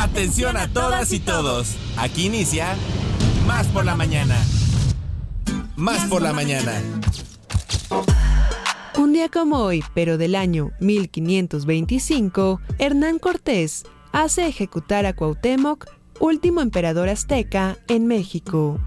Atención a todas y todos. Aquí inicia Más por la mañana. Más por la mañana. Un día como hoy, pero del año 1525, Hernán Cortés hace ejecutar a Cuauhtémoc, último emperador azteca, en México.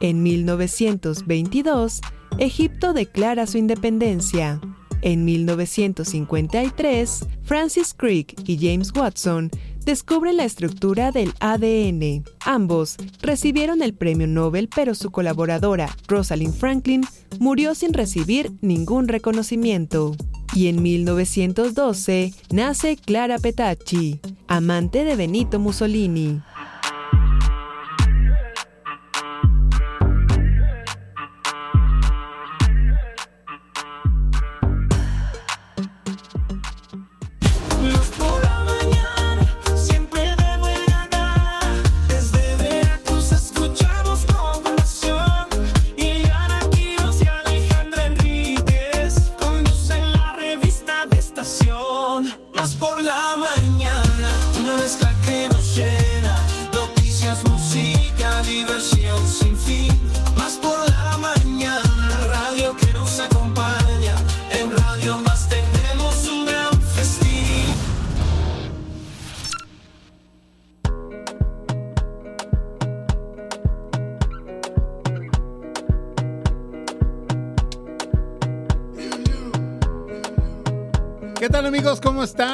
En 1922, Egipto declara su independencia. En 1953, Francis Crick y James Watson descubren la estructura del ADN. Ambos recibieron el premio Nobel, pero su colaboradora, Rosalind Franklin, murió sin recibir ningún reconocimiento. Y en 1912 nace Clara Petacci, amante de Benito Mussolini.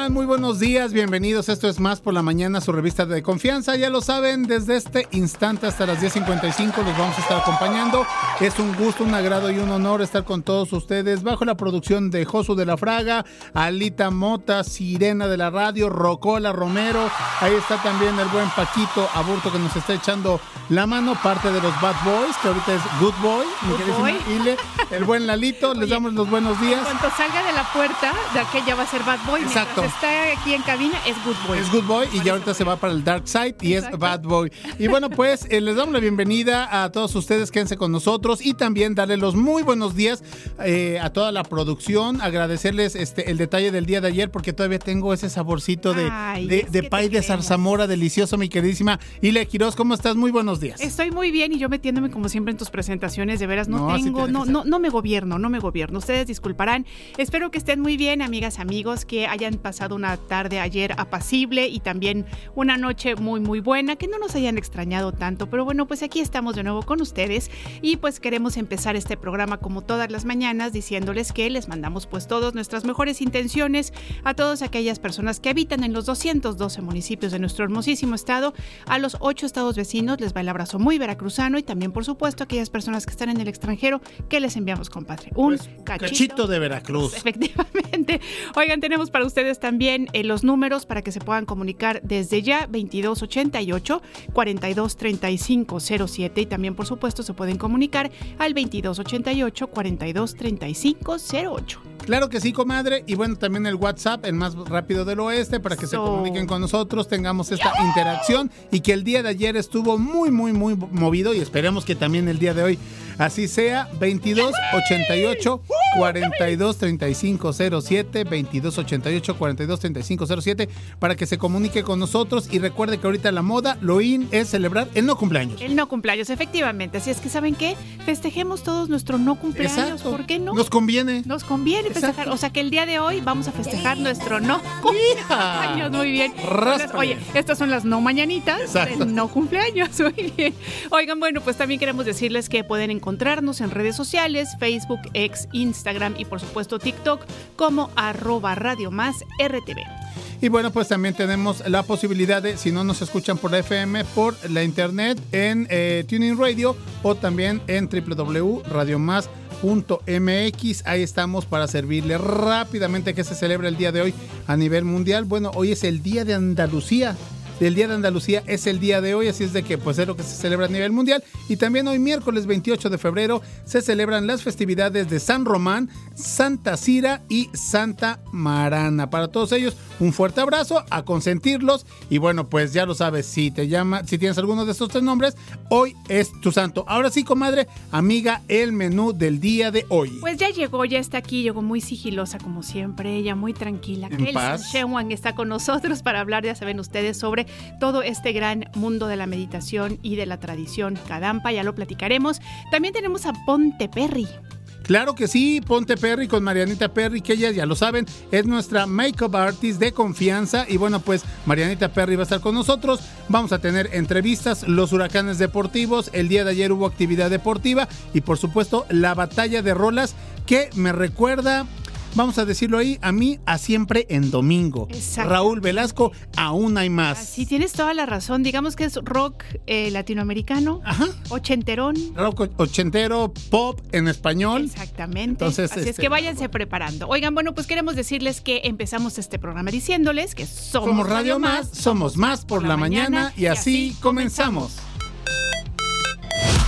Muy buenos días, bienvenidos. Esto es Más por la Mañana, su revista de confianza. Ya lo saben, desde este instante hasta las 10.55 los vamos a estar acompañando. Es un gusto, un agrado y un honor estar con todos ustedes bajo la producción de Josu de la Fraga, Alita Mota, Sirena de la Radio, Rocola Romero. Ahí está también el buen Paquito Aburto que nos está echando la mano, parte de los Bad Boys, que ahorita es Good Boy, Ile, el buen Lalito. Les damos los buenos días. Cuando salga de la puerta, de aquella va a ser Bad Boy. Exacto aquí en cabina es Good Boy. Es Good Boy y ya ahorita se va para el Dark Side y es Bad Boy. Y bueno, pues eh, les damos la bienvenida a todos ustedes, quédense con nosotros y también darle los muy buenos días eh, a toda la producción, agradecerles este el detalle del día de ayer porque todavía tengo ese saborcito de, de, de pay de zarzamora delicioso, mi queridísima Ile Quiroz, ¿cómo estás? Muy buenos días. Estoy muy bien y yo metiéndome como siempre en tus presentaciones, de veras no, tengo, no, no, no me gobierno, no me gobierno. Ustedes disculparán. Espero que estén muy bien, amigas, amigos, que hayan pasado una tarde ayer apacible y también una noche muy muy buena, que no nos hayan extrañado tanto, pero bueno, pues aquí estamos de nuevo con ustedes y pues queremos empezar este programa como todas las mañanas diciéndoles que les mandamos pues todas nuestras mejores intenciones a todas aquellas personas que habitan en los 212 municipios de nuestro hermosísimo estado, a los ocho estados vecinos les va el abrazo muy veracruzano y también por supuesto a aquellas personas que están en el extranjero que les enviamos compadre un pues, cachito, de Veracruz. efectivamente. Oigan, tenemos para ustedes también eh, los números para que se puedan comunicar desde ya 2288 423507 y también por supuesto se pueden comunicar al 2288 423508. Claro que sí, comadre. Y bueno, también el WhatsApp, el más rápido del oeste, para que se comuniquen con nosotros, tengamos esta interacción y que el día de ayer estuvo muy, muy, muy movido y esperemos que también el día de hoy así sea. 22 88 42 35 07, 22 88 42 35 07, para que se comunique con nosotros y recuerde que ahorita la moda, lo in es celebrar el no cumpleaños. El no cumpleaños, efectivamente. Así es que, ¿saben qué? Festejemos todos nuestro no cumpleaños. ¿Por qué no? Nos conviene. Nos conviene festejar. O sea que el día de hoy vamos a festejar nuestro no cumpleaños. Muy bien. oye, estas son las no mañanitas Exacto. no cumpleaños. Muy bien. Oigan, bueno, pues también queremos decirles que pueden encontrarnos en redes sociales, Facebook, X, Instagram y por supuesto TikTok como arroba Radio Más RTV. Y bueno, pues también tenemos la posibilidad de, si no nos escuchan por FM, por la internet en eh, Tuning Radio o también en www.radiomás.mx. Ahí estamos para servirle rápidamente que se celebra el día de hoy a nivel mundial. Bueno, hoy es el Día de Andalucía del Día de Andalucía es el día de hoy, así es de que pues es lo que se celebra a nivel mundial. Y también hoy miércoles 28 de febrero se celebran las festividades de San Román, Santa Cira y Santa Marana. Para todos ellos, un fuerte abrazo, a consentirlos. Y bueno, pues ya lo sabes, si te llama, si tienes alguno de estos tres nombres, hoy es tu santo. Ahora sí, comadre, amiga, el menú del día de hoy. Pues ya llegó, ya está aquí, llegó muy sigilosa como siempre, ella muy tranquila. En paz. Shewan está con nosotros para hablar, ya saben ustedes, sobre todo este gran mundo de la meditación y de la tradición Kadampa, ya lo platicaremos. También tenemos a Ponte Perry. Claro que sí, Ponte Perry con Marianita Perry, que ella ya lo saben, es nuestra makeup artist de confianza. Y bueno, pues Marianita Perry va a estar con nosotros. Vamos a tener entrevistas, los huracanes deportivos. El día de ayer hubo actividad deportiva y por supuesto la batalla de rolas que me recuerda vamos a decirlo ahí, a mí a siempre en domingo. Raúl Velasco, aún hay más. Sí, tienes toda la razón. Digamos que es rock eh, latinoamericano, Ajá. ochenterón. Rock ochentero, pop en español. Exactamente. Entonces, Así es este, que váyanse preparando. Oigan, bueno, pues queremos decirles que empezamos este programa diciéndoles que somos, Radio Más, somos más por, la, mañana, y, así comenzamos.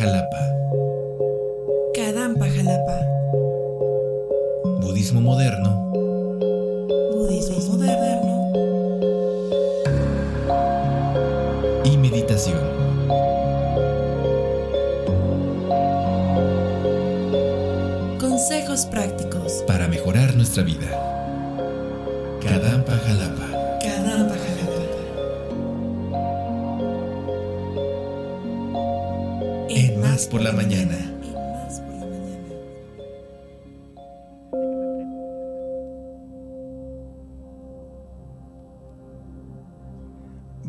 Jalapa. Kadampa Jalapa. Budismo moderno. Budismo moderno. Y meditación. Consejos prácticos. Para mejorar nuestra vida. Kadampa Jalapa. Por la mañana.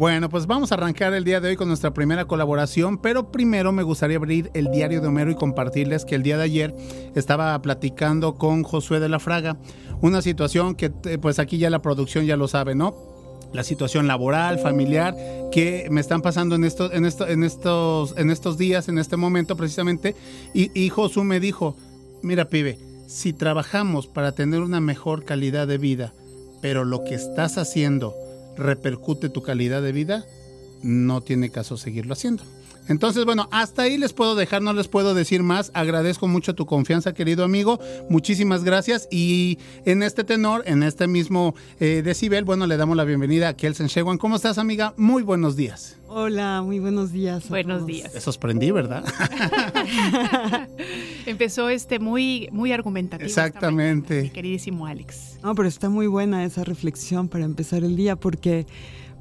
Bueno, pues vamos a arrancar el día de hoy con nuestra primera colaboración, pero primero me gustaría abrir el diario de Homero y compartirles que el día de ayer estaba platicando con Josué de la Fraga, una situación que eh, pues aquí ya la producción ya lo sabe, ¿no? La situación laboral, familiar, que me están pasando en estos, en esto, en estos, en estos días, en este momento precisamente. Y, y Josué me dijo, mira pibe, si trabajamos para tener una mejor calidad de vida, pero lo que estás haciendo repercute tu calidad de vida, no tiene caso seguirlo haciendo. Entonces, bueno, hasta ahí les puedo dejar, no les puedo decir más. Agradezco mucho tu confianza, querido amigo. Muchísimas gracias. Y en este tenor, en este mismo eh, decibel, bueno, le damos la bienvenida a Kelsen Shewan. ¿Cómo estás, amiga? Muy buenos días. Hola, muy buenos días. Buenos días. Te sorprendí, ¿verdad? Empezó este muy, muy argumentativo. Exactamente. queridísimo Alex. No, pero está muy buena esa reflexión para empezar el día porque,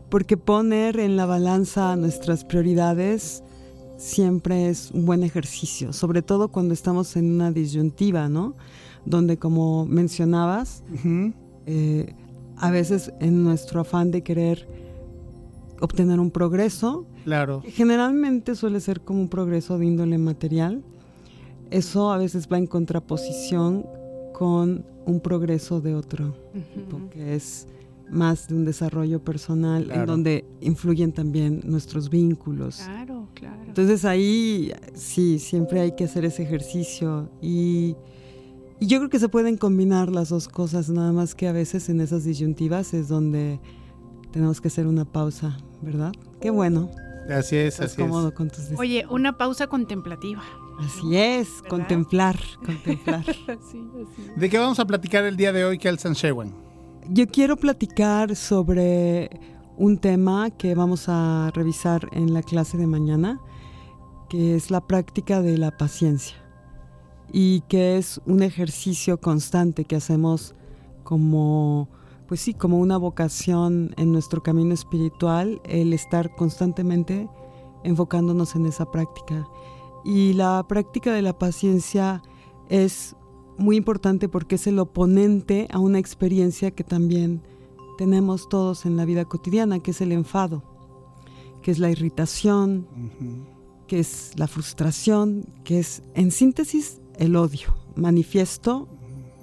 porque poner en la balanza nuestras prioridades siempre es un buen ejercicio, sobre todo cuando estamos en una disyuntiva, ¿no? Donde, como mencionabas, eh, a veces en nuestro afán de querer obtener un progreso, claro. generalmente suele ser como un progreso de índole material, eso a veces va en contraposición con un progreso de otro, porque es más de un desarrollo personal en donde influyen también nuestros vínculos. Claro, claro. Entonces ahí sí, siempre hay que hacer ese ejercicio y, yo creo que se pueden combinar las dos cosas, nada más que a veces en esas disyuntivas es donde tenemos que hacer una pausa, ¿verdad? Qué bueno. Así es, así cómodo Con tus Oye, una pausa contemplativa. Así es, contemplar, contemplar. ¿De qué vamos a platicar el día de hoy, Kelsan Shewan? Yo quiero platicar sobre un tema que vamos a revisar en la clase de mañana, que es la práctica de la paciencia y que es un ejercicio constante que hacemos como pues sí, como una vocación en nuestro camino espiritual, el estar constantemente enfocándonos en esa práctica. Y la práctica de la paciencia es muy importante porque es el oponente a una experiencia que también tenemos todos en la vida cotidiana, que es el enfado, que es la irritación, que es la frustración, que es, en síntesis, el odio. Manifiesto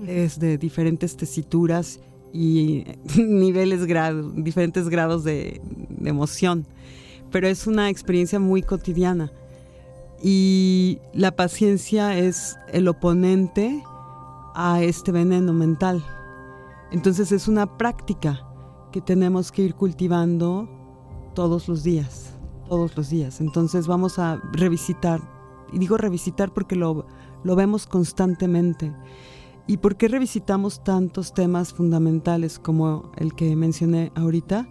es de diferentes tesituras y niveles, grados, diferentes grados de emoción, pero es una experiencia muy cotidiana. Y la paciencia es el oponente a este veneno mental. Entonces es una práctica que tenemos que ir cultivando todos los días, todos los días. Entonces vamos a revisitar, y digo revisitar porque lo, lo vemos constantemente. ¿Y por qué revisitamos tantos temas fundamentales como el que mencioné ahorita?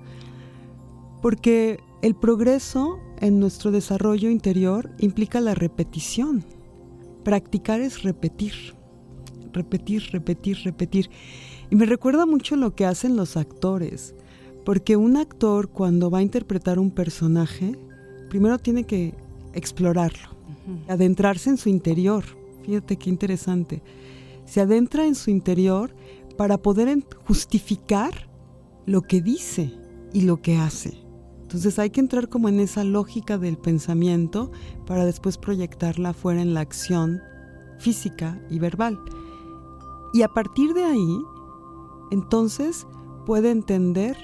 Porque el progreso en nuestro desarrollo interior implica la repetición. Practicar es repetir, repetir, repetir, repetir. Y me recuerda mucho lo que hacen los actores, porque un actor cuando va a interpretar un personaje, primero tiene que explorarlo, adentrarse en su interior. Fíjate qué interesante. Se adentra en su interior para poder justificar lo que dice y lo que hace. Entonces hay que entrar como en esa lógica del pensamiento para después proyectarla fuera en la acción física y verbal. Y a partir de ahí, entonces puede entender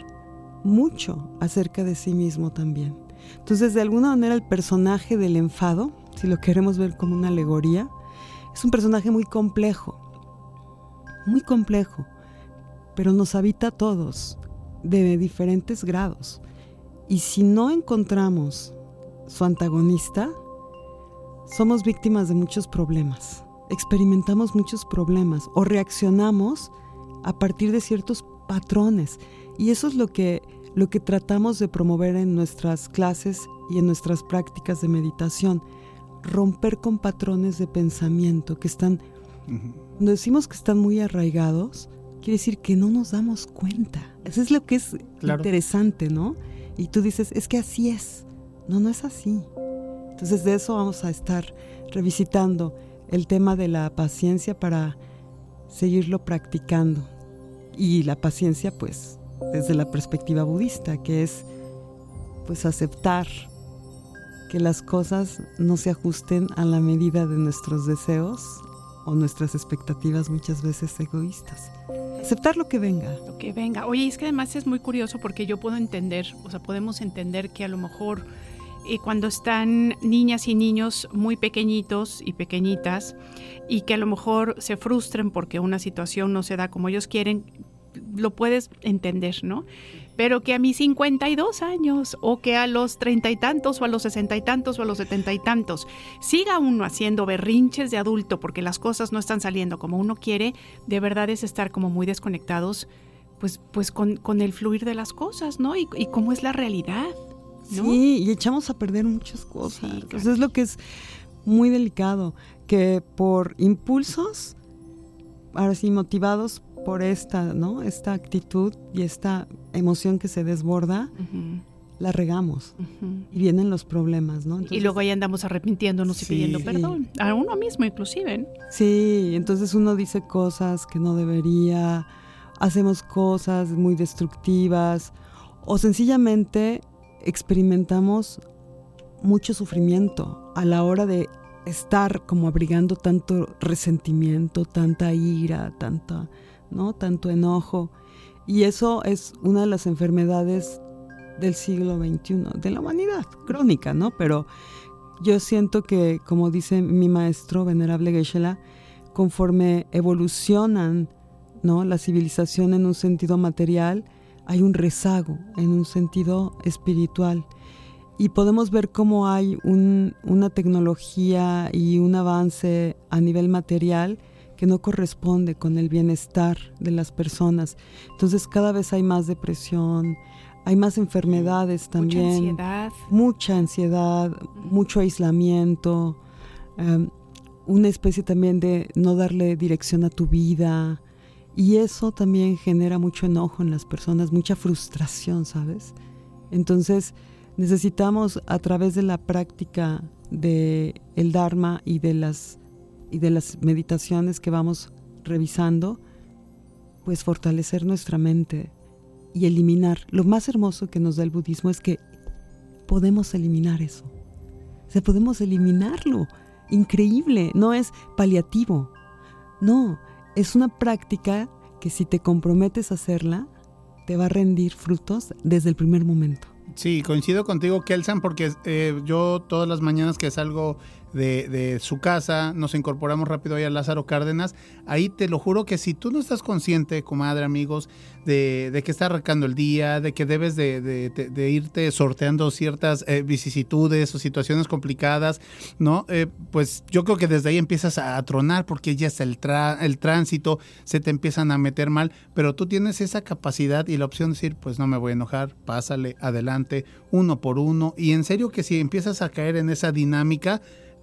mucho acerca de sí mismo también. Entonces, de alguna manera, el personaje del enfado, si lo queremos ver como una alegoría, es un personaje muy complejo, muy complejo, pero nos habita a todos de diferentes grados. Y si no encontramos su antagonista, somos víctimas de muchos problemas. Experimentamos muchos problemas o reaccionamos a partir de ciertos patrones. Y eso es lo que, lo que tratamos de promover en nuestras clases y en nuestras prácticas de meditación. Romper con patrones de pensamiento que están, cuando decimos que están muy arraigados, quiere decir que no nos damos cuenta. Eso es lo que es interesante, ¿no? y tú dices, es que así es. No, no es así. Entonces de eso vamos a estar revisitando el tema de la paciencia para seguirlo practicando. Y la paciencia, pues, desde la perspectiva budista, que es, pues, aceptar que las cosas no se ajusten a la medida de nuestros deseos o nuestras expectativas muchas veces egoístas. Aceptar lo que venga. Lo que venga. Oye, es que además es muy curioso porque yo puedo entender, o sea, podemos entender que a lo mejor eh, cuando están niñas y niños muy pequeñitos y pequeñitas y que a lo mejor se frustren porque una situación no se da como ellos quieren, lo puedes entender, ¿no? Pero que a mis 52 años o que a los treinta y tantos o a los sesenta y tantos o a los setenta y tantos siga uno haciendo berrinches de adulto porque las cosas no están saliendo como uno quiere, de verdad es estar como muy desconectados pues, pues con, el fluir de las cosas, ¿no? Y, cómo es la realidad. ¿No? Sí, y echamos a perder muchas cosas. Eso es lo que es muy delicado, que por impulsos, ahora sí, motivados por esta, ¿no? Esta actitud y esta emoción que se desborda, la regamos y vienen los problemas, ¿no? y luego ahí andamos arrepintiéndonos y pidiendo perdón, a uno mismo inclusive. Sí, entonces uno dice cosas que no debería, hacemos cosas muy destructivas o sencillamente experimentamos mucho sufrimiento a la hora de estar como abrigando tanto resentimiento, tanta ira, tanta ¿no? Tanto enojo. Y eso es una de las enfermedades del siglo XXI, de la humanidad, crónica, ¿no? Pero yo siento que, como dice mi maestro venerable Geshe-la, conforme evolucionan, ¿no? La civilización en un sentido material, hay un rezago en un sentido espiritual. Y podemos ver cómo hay una tecnología y un avance a nivel material que no corresponde con el bienestar de las personas. Entonces cada vez hay más depresión, hay más enfermedades también. Mucha ansiedad. Mucha ansiedad, mucho aislamiento, em, una especie también de no darle dirección a tu vida. Y eso también genera mucho enojo en las personas, mucha frustración, ¿sabes? Entonces necesitamos a través de la práctica de el Dharma y de las y de las meditaciones que vamos revisando, pues fortalecer nuestra mente y eliminar. Lo más hermoso que nos da el budismo es que podemos eliminar eso. O sea, podemos eliminarlo. Increíble, no es paliativo. No, es una práctica que si te comprometes a hacerla, te va a rendir frutos desde el primer momento. Sí, coincido contigo, Kelsan, porque eh, yo todas las mañanas que salgo de, su casa, nos incorporamos rápido ahí a Lázaro Cárdenas, ahí te lo juro que si tú no estás consciente, comadre, amigos, de, que está arrancando el día, de que debes de, irte sorteando ciertas eh, vicisitudes o situaciones complicadas, ¿no? Eh, pues yo creo que desde ahí empiezas a, tronar porque ya está el, el tránsito, se te empiezan a meter mal, pero tú tienes esa capacidad y la opción de decir, pues no me voy a enojar, pásale adelante, uno por uno, y en serio que si empiezas a caer en esa dinámica,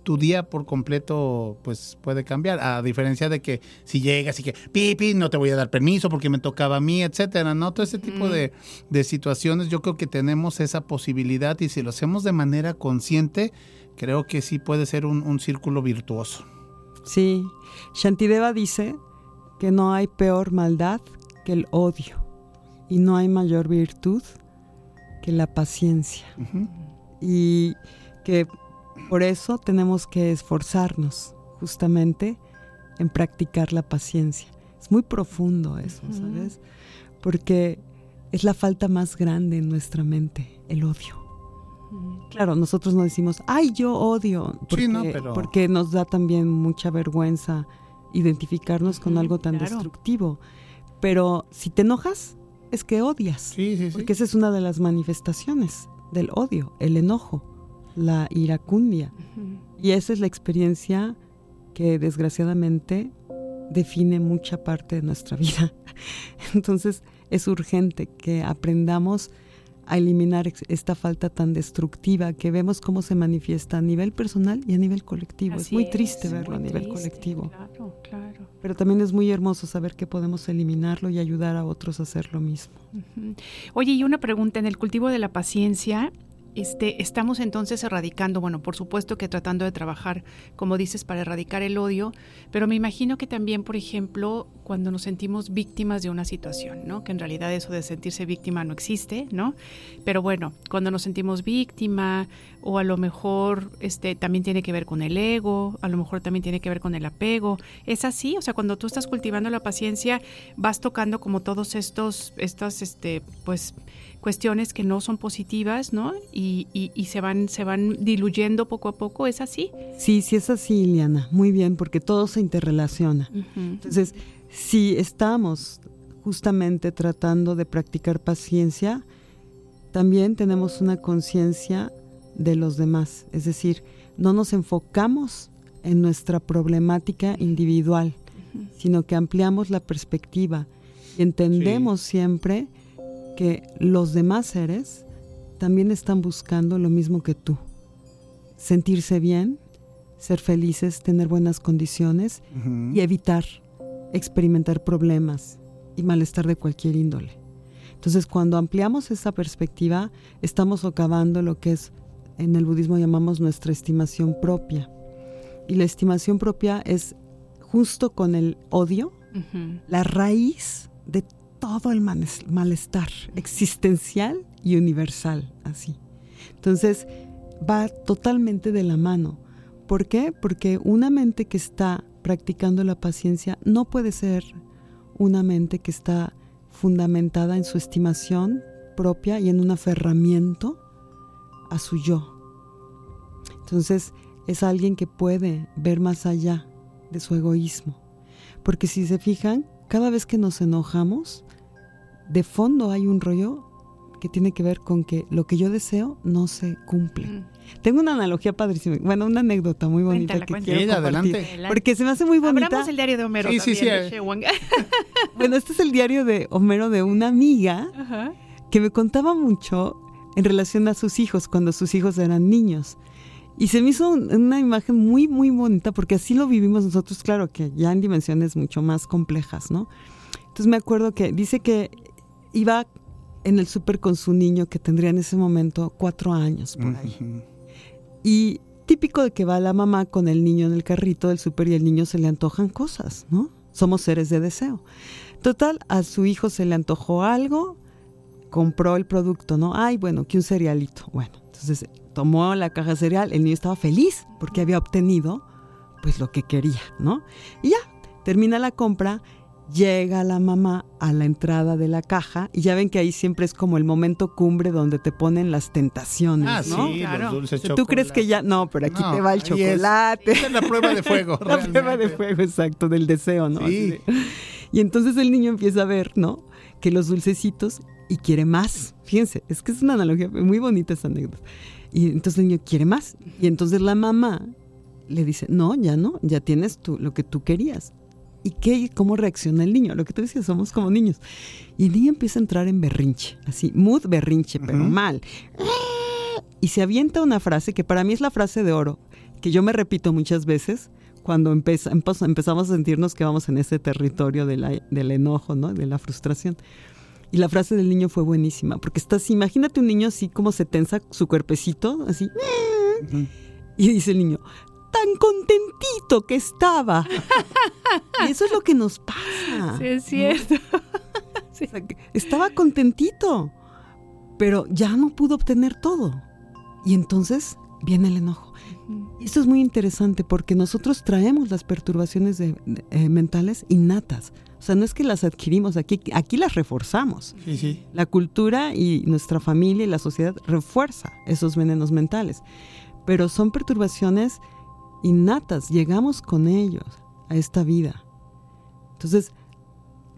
tu día por completo pues puede cambiar, a diferencia de que si llegas y que pipi, no te voy a dar permiso porque me tocaba a mí, etcétera, ¿no? Todo ese tipo de, de, situaciones yo creo que tenemos esa posibilidad y si lo hacemos de manera consciente, creo que sí puede ser un, un círculo virtuoso. Sí, Shantideva dice que no hay peor maldad que el odio y no hay mayor virtud que la paciencia. Y que por eso tenemos que esforzarnos justamente en practicar la paciencia. Es muy profundo eso, ¿sabes? Porque es la falta más grande en nuestra mente, el odio. Claro, nosotros no decimos, ay, yo odio, porque, porque nos da también mucha vergüenza identificarnos con algo tan destructivo. Pero si te enojas, es que odias. porque esa es una de las manifestaciones del odio, el enojo la iracundia. Y esa es la experiencia que desgraciadamente define mucha parte de nuestra vida. Entonces es urgente que aprendamos a eliminar esta falta tan destructiva que vemos cómo se manifiesta a nivel personal y a nivel colectivo. es muy triste verlo a nivel colectivo. Pero también es muy hermoso saber que podemos eliminarlo y ayudar a otros a hacer lo mismo. Oye, y una pregunta, en el cultivo de la paciencia, este, estamos entonces erradicando, bueno, por supuesto que tratando de trabajar, como dices, para erradicar el odio, pero me imagino que también, por ejemplo, cuando nos sentimos víctimas de una situación, ¿no? Que en realidad eso de sentirse víctima no existe, ¿no? Pero bueno, cuando nos sentimos víctima o a lo mejor este también tiene que ver con el ego, a lo mejor también tiene que ver con el apego. ¿Es así? O sea, cuando tú estás cultivando la paciencia, vas tocando como todos estos estas este pues cuestiones que no son positivas, ¿no? Y, y, se, van, se van diluyendo poco a poco, ¿es así? Sí, sí es así, Iliana, muy bien, porque todo se interrelaciona. Entonces, si estamos justamente tratando de practicar paciencia, también tenemos una conciencia de los demás, es decir, no nos enfocamos en nuestra problemática individual, sino que ampliamos la perspectiva y entendemos siempre que los demás seres también están buscando lo mismo que tú. Sentirse bien, ser felices, tener buenas condiciones y evitar experimentar problemas y malestar de cualquier índole. Entonces, cuando ampliamos esa perspectiva, estamos socavando lo que es en el budismo llamamos nuestra estimación propia. Y la estimación propia es justo con el odio, la raíz de todo el malestar existencial y universal, así. Entonces, va totalmente de la mano. ¿Por qué? Porque una mente que está practicando la paciencia no puede ser una mente que está fundamentada en su estimación propia y en un aferramiento a su yo. Entonces, es alguien que puede ver más allá de su egoísmo. Porque si se fijan, cada vez que nos enojamos, de fondo hay un rollo que tiene que ver con que lo que yo deseo no se cumple. Mm. Tengo una analogía padrísima, bueno, una anécdota muy bonita que quiero adelante. Porque se me hace muy bonita. Hablamos el diario de Homero sí, sí, sí, bueno, este es el diario de Homero de una amiga que me contaba mucho en relación a sus hijos cuando sus hijos eran niños. Y se me hizo una imagen muy, muy bonita porque así lo vivimos nosotros, claro que ya en dimensiones mucho más complejas, ¿no? Entonces me acuerdo que dice que iba en el súper con su niño que tendría en ese momento cuatro años por ahí. Y típico de que va la mamá con el niño en el carrito del súper y el niño se le antojan cosas, ¿no? Somos seres de deseo. Total, a su hijo se le antojó algo, compró el producto, ¿no? Ay, bueno, que un cerealito. Bueno, entonces tomó la caja de cereal, el niño estaba feliz porque había obtenido pues lo que quería, ¿no? Y ya, termina la compra llega la mamá a la entrada de la caja y ya ven que ahí siempre es como el momento cumbre donde te ponen las tentaciones, ah, ¿no? Sí, los dulces Tú crees que ya no, pero aquí te va el chocolate. Es, la prueba de fuego. la prueba de fuego, exacto, del deseo, ¿no? Sí. Y entonces el niño empieza a ver, ¿no? Que los dulcecitos y quiere más. Fíjense, es que es una analogía muy bonita esa anécdota. Y entonces el niño quiere más. Y entonces la mamá le dice, no, ya no, ya tienes tú lo que tú querías. ¿Y qué, cómo reacciona el niño? Lo que tú decías, somos como niños. Y el niño empieza a entrar en berrinche, así, mood berrinche, pero mal. Y se avienta una frase que para mí es la frase de oro, que yo me repito muchas veces cuando empezamos a sentirnos que vamos en ese territorio del enojo, ¿no? de la frustración. Y la frase del niño fue buenísima, porque estás, imagínate un niño así como se tensa su cuerpecito, así. Y dice el niño, tan contentito que estaba. y eso es lo que nos pasa. Sí, es cierto. estaba contentito, pero ya no pudo obtener todo. Y entonces viene el enojo. Esto es muy interesante porque nosotros traemos las perturbaciones eh, mentales innatas. O sea, no es que las adquirimos aquí, aquí las reforzamos. Sí, sí. La cultura y nuestra familia y la sociedad refuerza esos venenos mentales. Pero son perturbaciones innatas, llegamos con ellos a esta vida. Entonces,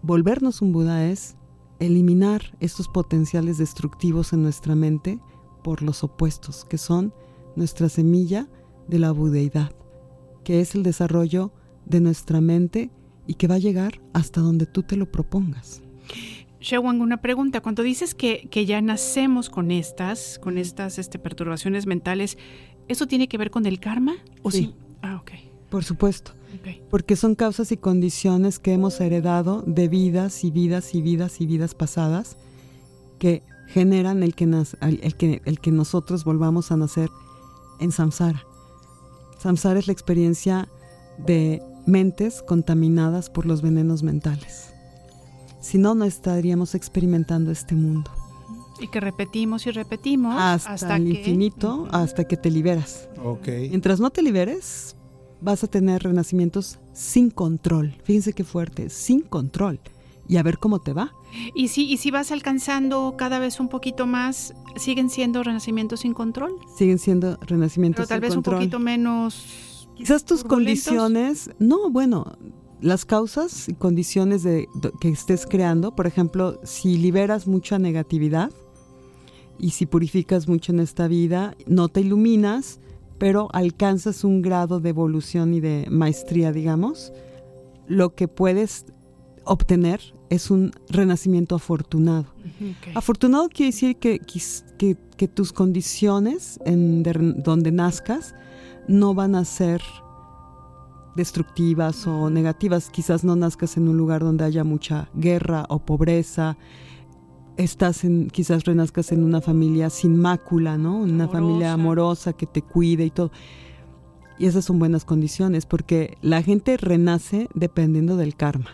volvernos un Buda es eliminar estos potenciales destructivos en nuestra mente por los opuestos, que son nuestra semilla de la budeidad, que es el desarrollo de nuestra mente y que va a llegar hasta donde tú te lo propongas. Shewang, una pregunta. Cuando dices que, que, ya nacemos con estas, con estas este, perturbaciones mentales, ¿eso tiene que ver con el karma? ¿O sí. Ah, ok. Por supuesto. Porque son causas y condiciones que hemos heredado de vidas y vidas y vidas y vidas pasadas que generan el que, el que, el que nosotros volvamos a nacer en samsara. Samsara es la experiencia de mentes contaminadas por los venenos mentales. Si no, no estaríamos experimentando este mundo. Y que repetimos y repetimos hasta, el infinito, hasta que te liberas. Okay. Mientras no te liberes, vas a tener renacimientos sin control. Fíjense qué fuerte, sin control. Y a ver cómo te va. Y si, y si vas alcanzando cada vez un poquito más, ¿siguen siendo renacimientos sin control? Siguen siendo renacimientos sin control. Pero tal vez un poquito menos. Quizás tus condiciones. No, bueno, las causas y condiciones de, que estés creando, por ejemplo, si liberas mucha negatividad, y si purificas mucho en esta vida, no te iluminas, pero alcanzas un grado de evolución y de maestría, digamos, lo que puedes obtener es un renacimiento afortunado. Afortunado quiere decir que, que, tus condiciones en donde nazcas no van a ser destructivas o negativas. Quizás no nazcas en un lugar donde haya mucha guerra o pobreza, estás en, quizás renazcas en una familia sin mácula, ¿no? Una familia amorosa que te cuide y todo. Y esas son buenas condiciones porque la gente renace dependiendo del karma.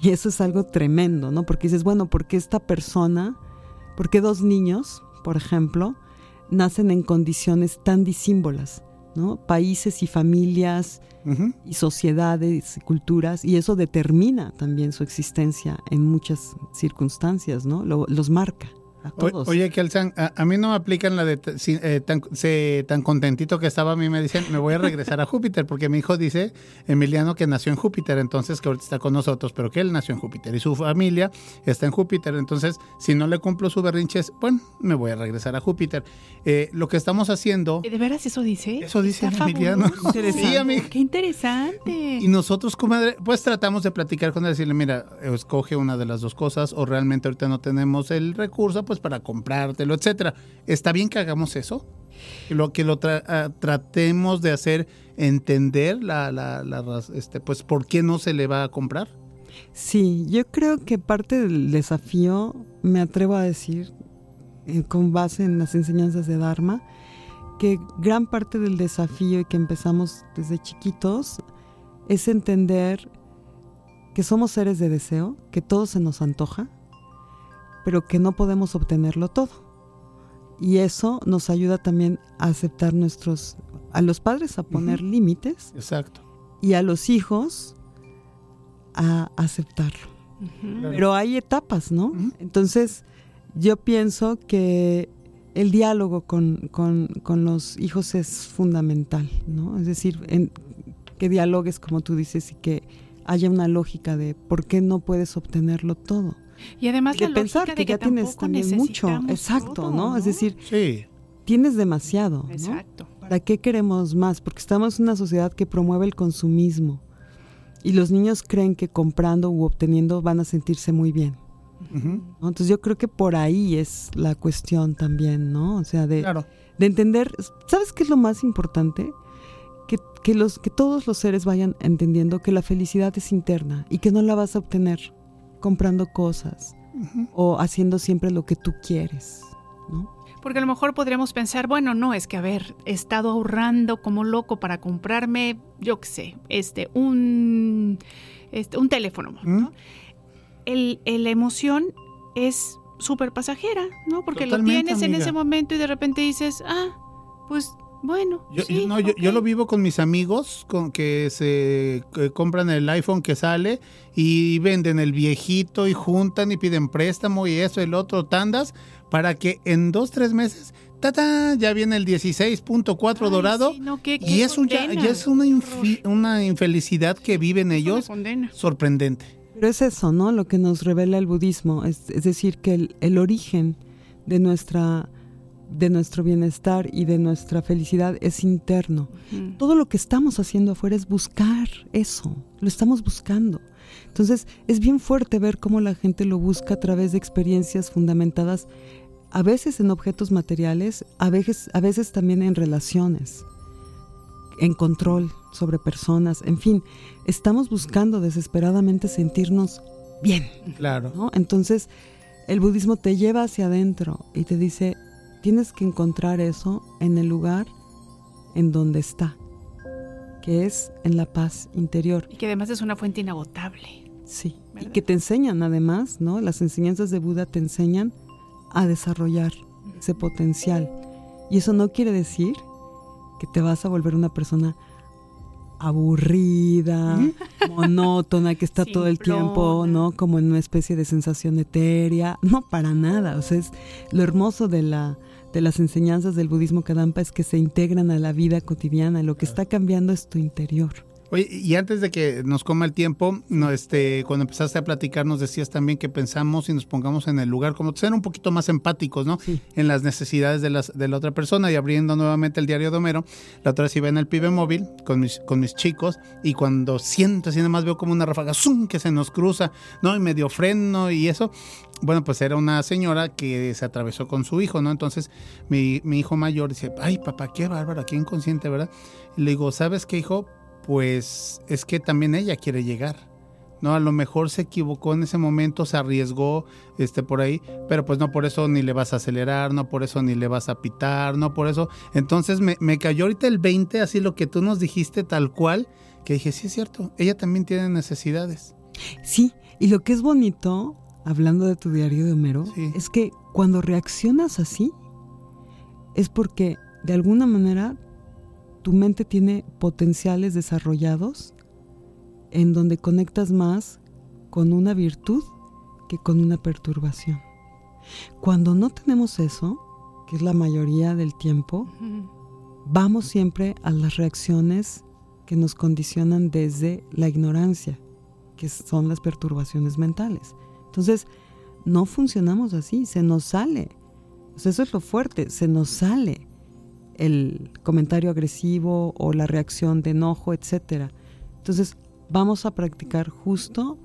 Y eso es algo tremendo, ¿no? Porque dices, bueno, ¿por qué esta persona, por qué dos niños, por ejemplo, nacen en condiciones tan disímbolas? Países y familias y sociedades culturas, y eso determina también su existencia en muchas circunstancias, ¿no? los marca oye, Kelsan, a, a, mí no me aplican la de eh, tan, tan, contentito que estaba, a mí me dicen, me voy a regresar a Júpiter, porque mi hijo dice, Emiliano, que nació en Júpiter, entonces que ahorita está con nosotros, pero que él nació en Júpiter y su familia está en Júpiter, entonces si no le cumplo su berrinches, bueno, me voy a regresar a Júpiter. Eh, lo que estamos haciendo... ¿De veras eso dice? Eso dice Emiliano. Sí, Qué interesante. Y nosotros, comadre, pues tratamos de platicar con él, decirle, mira, escoge una de las dos cosas, o realmente ahorita no tenemos el recurso, pues para comprártelo, etcétera. ¿Está bien que hagamos eso? Lo que lo ah, tratemos de hacer entender la, la, este, pues por qué no se le va a comprar. Sí, yo creo que parte del desafío, me atrevo a decir, eh, con base en las enseñanzas de Dharma, que gran parte del desafío y que empezamos desde chiquitos es entender que somos seres de deseo, que todo se nos antoja, pero que no podemos obtenerlo todo. Y eso nos ayuda también a aceptar nuestros, a los padres a poner límites. Exacto. Y a los hijos a aceptarlo. Pero hay etapas, ¿no? Entonces, yo pienso que el diálogo con, los hijos es fundamental, ¿no? Es decir, en, que dialogues, como tú dices, y que haya una lógica de por qué no puedes obtenerlo todo. Y además de pensar que, ya tienes también mucho, exacto, ¿no? Es decir, tienes demasiado. Exacto. ¿Para qué queremos más? Porque estamos en una sociedad que promueve el consumismo y los niños creen que comprando u obteniendo van a sentirse muy bien. Entonces yo creo que por ahí es la cuestión también, ¿no? O sea, de, de entender, ¿sabes qué es lo más importante? Que, que, los, que todos los seres vayan entendiendo que la felicidad es interna y que no la vas a obtener comprando cosas o haciendo siempre lo que tú quieres, ¿no? Porque a lo mejor podríamos pensar, bueno, no, es que, he estado ahorrando como loco para comprarme, yo qué sé, este, un, este, un teléfono, ¿no? El, la emoción es súper pasajera, ¿no? Porque lo tienes en ese momento y de repente dices, ah, pues bueno. Yo, no, yo, lo vivo con mis amigos con que se compran el iPhone que sale y venden el viejito y juntan y piden préstamo y eso, el otro, tandas para que en dos, tres meses, ¡tata! ya viene el 16.4 dorado. y eso ya, ya, es una, una infelicidad que viven ellos sorprendente. Pero es eso, ¿no? Lo que nos revela el budismo, es, decir, que el, origen de nuestra de nuestro bienestar y de nuestra felicidad es interno. Todo lo que estamos haciendo afuera es buscar eso, lo estamos buscando. Entonces es bien fuerte ver cómo la gente lo busca a través de experiencias fundamentadas a veces en objetos materiales, a veces, a veces también en relaciones, en control sobre personas, en fin, estamos buscando desesperadamente sentirnos bien. Claro. Entonces, el budismo te lleva hacia adentro y te dice, tienes que encontrar eso en el lugar en donde está, que es en la paz interior. Y que además es una fuente inagotable. Sí, y que te enseñan además, ¿no? Las enseñanzas de Buda te enseñan a desarrollar ese potencial. Y eso no quiere decir que te vas a volver una persona aburrida, monótona, que está todo el tiempo, ¿no? Como en una especie de sensación etérea. No, para nada. O sea, es lo hermoso de la de las enseñanzas del budismo Kadampa es que se integran a la vida cotidiana. Lo que está cambiando es tu interior. Oye, y antes de que nos coma el tiempo, no, este, cuando empezaste a platicar nos decías también que pensamos y nos pongamos en el lugar, como ser un poquito más empáticos, ¿no? En las necesidades de, las, de la otra persona. Y abriendo nuevamente el diario de Homero, la otra vez iba en el pibe móvil con mis, con mis chicos y cuando siento así, nada más veo como una ráfaga ¡zum! que se nos cruza, ¿no? Y medio freno y eso. Bueno, pues era una señora que se atravesó con su hijo, ¿no? Entonces mi, mi hijo mayor dice, ay papá, qué bárbaro, qué inconsciente, ¿verdad? Y le digo, ¿sabes qué, hijo? Pues es que también ella quiere llegar. ¿no? A lo mejor se equivocó en ese momento, se arriesgó este, por ahí, pero pues no por eso ni le vas a acelerar, no por eso ni le vas a pitar, no por eso. Entonces me, me cayó ahorita el 20, así lo que tú nos dijiste tal cual, que dije, sí es cierto, ella también tiene necesidades. Sí, y lo que es bonito, hablando de tu diario de Homero, es que cuando reaccionas así, es porque de alguna manera tu mente tiene potenciales desarrollados en donde conectas más con una virtud que con una perturbación. Cuando no tenemos eso, que es la mayoría del tiempo, vamos siempre a las reacciones que nos condicionan desde la ignorancia, que son las perturbaciones mentales. Entonces, no funcionamos así, se nos sale. eso es lo fuerte, se nos sale el comentario agresivo o la reacción de enojo, etc. Entonces, vamos a practicar justo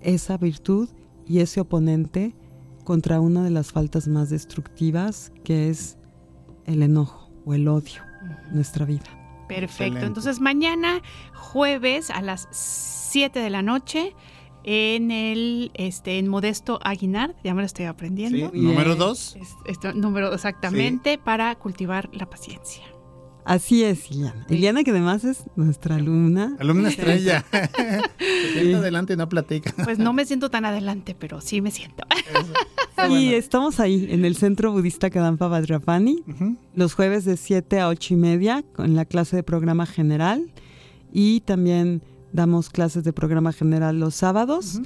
esa virtud y ese oponente contra una de las faltas más destructivas que es el enojo o el odio en nuestra vida. Perfecto. Entonces mañana jueves a las 7 de la noche en el este en Modesto Aguinar, ya me lo estoy aprendiendo. número dos. número exactamente para cultivar la paciencia. Así es, Iliana. Iliana, que además es nuestra alumna. Alumna estrella. Se adelante y no platica. Pues no me siento tan adelante, pero sí me siento. Y estamos ahí, en el Centro Budista Kadampa Vajrapani, los jueves de 7 a 8 y media, con la clase de programa general. Y también Damos clases de programa general los sábados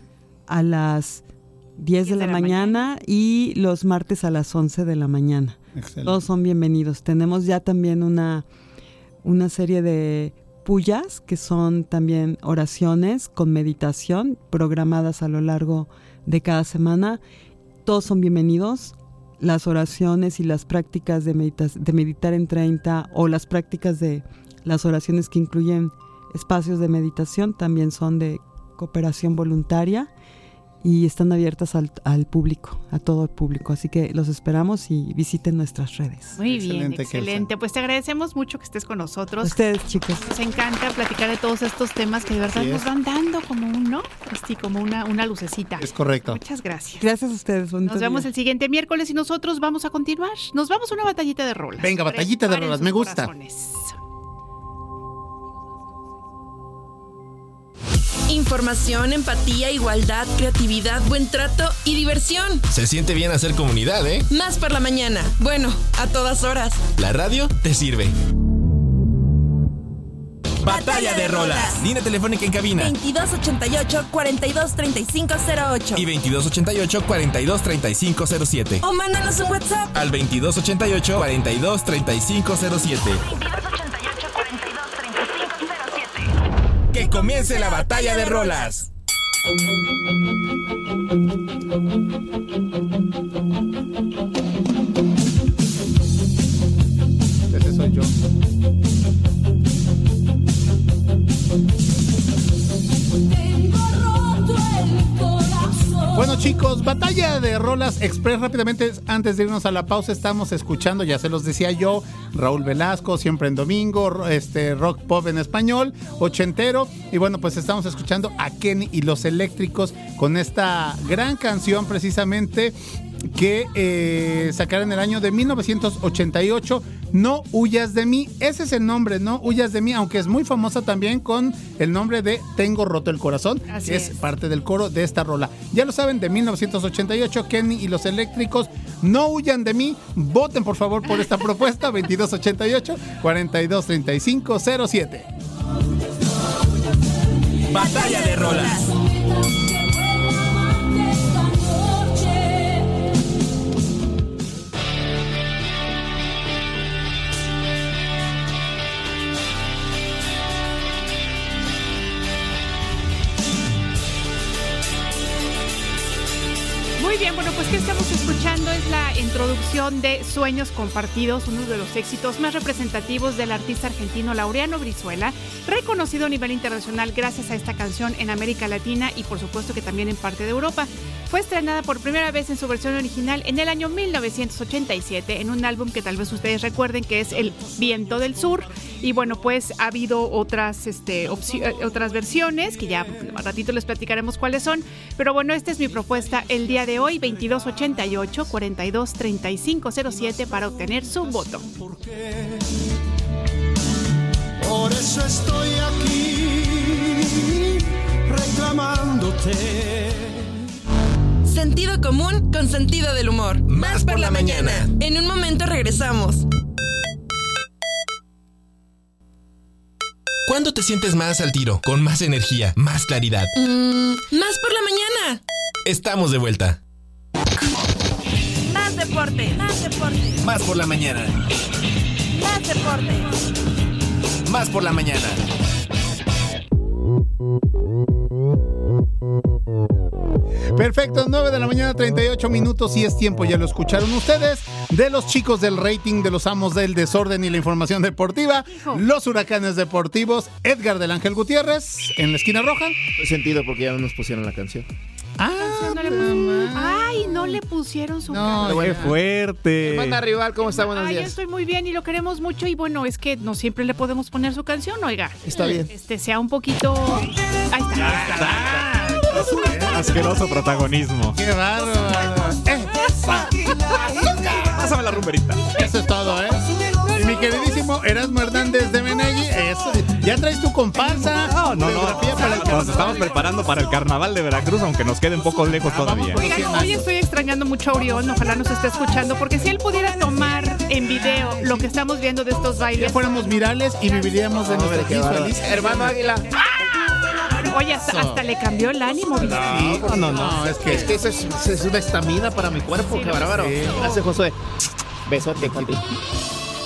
a las 10 de la, mañana, y los martes a las 11 de la mañana. Todos son bienvenidos. Tenemos ya también una, una serie de puyas, que son también oraciones con meditación programadas a lo largo de cada semana. Todos son bienvenidos. Las oraciones y las prácticas de, de meditar en 30 o las prácticas de las oraciones que incluyen espacios de meditación también son de cooperación voluntaria y están abiertas al, público, a todo el público. Así que los esperamos y visiten nuestras redes. Muy bien, excelente. Pues te agradecemos mucho que estés con nosotros. ustedes, chicos. Nos encanta platicar de todos estos temas que de verdad nos van dando como un, ¿no? Como una, una lucecita. Es correcto. Muchas gracias. Gracias a ustedes. Nos vemos el siguiente miércoles y nosotros vamos a continuar. Nos vamos a una batallita de rolas. Venga, batallita de rolas, me gusta. Información, empatía, igualdad, creatividad, buen trato y diversión. Se siente bien hacer comunidad, ¿eh? Más por la mañana. Bueno, a todas horas. La radio te sirve. Batalla de Rolas. Línea telefónica en cabina. 2288-423508. Y 2288-423507. O mándanos un WhatsApp. Al 2288-423507. Que comience la batalla de rolas. Bueno chicos, batalla de rolas express rápidamente antes de irnos a la pausa estamos escuchando, ya se los decía yo, Raúl Velasco, siempre en domingo, este rock pop en español, ochentero y bueno pues estamos escuchando a Kenny y los eléctricos con esta gran canción precisamente que eh, sacaron en el año de 1988, No huyas de mí. Ese es el nombre, No huyas de mí, aunque es muy famosa también con el nombre de Tengo roto el corazón, que es. parte del coro de esta rola. Ya lo saben, de 1988, Kenny y los eléctricos, No huyan de mí. Voten por favor por esta propuesta, 2288 423507. Batalla de rolas. Muy bien, bueno, pues que estamos escuchando es la introducción de Sueños Compartidos, uno de los éxitos más representativos del artista argentino Laureano Brizuela, reconocido a nivel internacional gracias a esta canción en América Latina y por supuesto que también en parte de Europa. Fue estrenada por primera vez en su versión original en el año 1987 en un álbum que tal vez ustedes recuerden que es El Viento del Sur. Y bueno, pues ha habido otras, este, eh, otras versiones que ya a ratito les platicaremos cuáles son. Pero bueno, esta es mi propuesta el día de hoy, 2288 423507 para obtener su voto. Por eso estoy aquí reclamándote. Sentido común con sentido del humor. Más por la mañana. En un momento regresamos. ¿Cuándo te sientes más al tiro? Con más energía, más claridad. Mm, más por la mañana. Estamos de vuelta. Más deporte. Más deporte. Más por la mañana. Más deporte. Más por la mañana. Perfecto, 9 de la mañana, 38 minutos y es tiempo, ya lo escucharon ustedes, de los chicos del rating, de los amos del desorden y la información deportiva, los huracanes deportivos, Edgar del Ángel Gutiérrez en la esquina roja. sentido porque ya no nos pusieron la canción. Ah, Ay, no le pusieron su no, qué fuerte. Manda rival, ¿cómo está? Buenos Ay, días. Yo estoy muy bien y lo queremos mucho y bueno, es que no siempre le podemos poner su canción, oiga. Está bien. Este sea un poquito Ahí está. Ahí está. Asqueroso protagonismo. ¡Qué bárbaro! Eh, Pásame la rumberita. Eso es todo, ¿eh? Y mi queridísimo Erasmo Hernández de Menegui, eso. ¿Ya traes tu comparsa? No, no, no. nos estamos preparando para el carnaval de Veracruz, aunque nos quede un poco lejos ah, todavía. Oigan, hoy estoy extrañando mucho a Orión, ojalá nos esté escuchando, porque si él pudiera tomar en video lo que estamos viendo de estos bailes. Ya fuéramos virales y viviríamos de nuestra feliz. Hermano Águila. Oye, hasta, le cambió el ánimo. No, no, no, es que, es que eso es, una estamina para mi cuerpo, qué bárbaro. Hace Josué. Besote, Juan.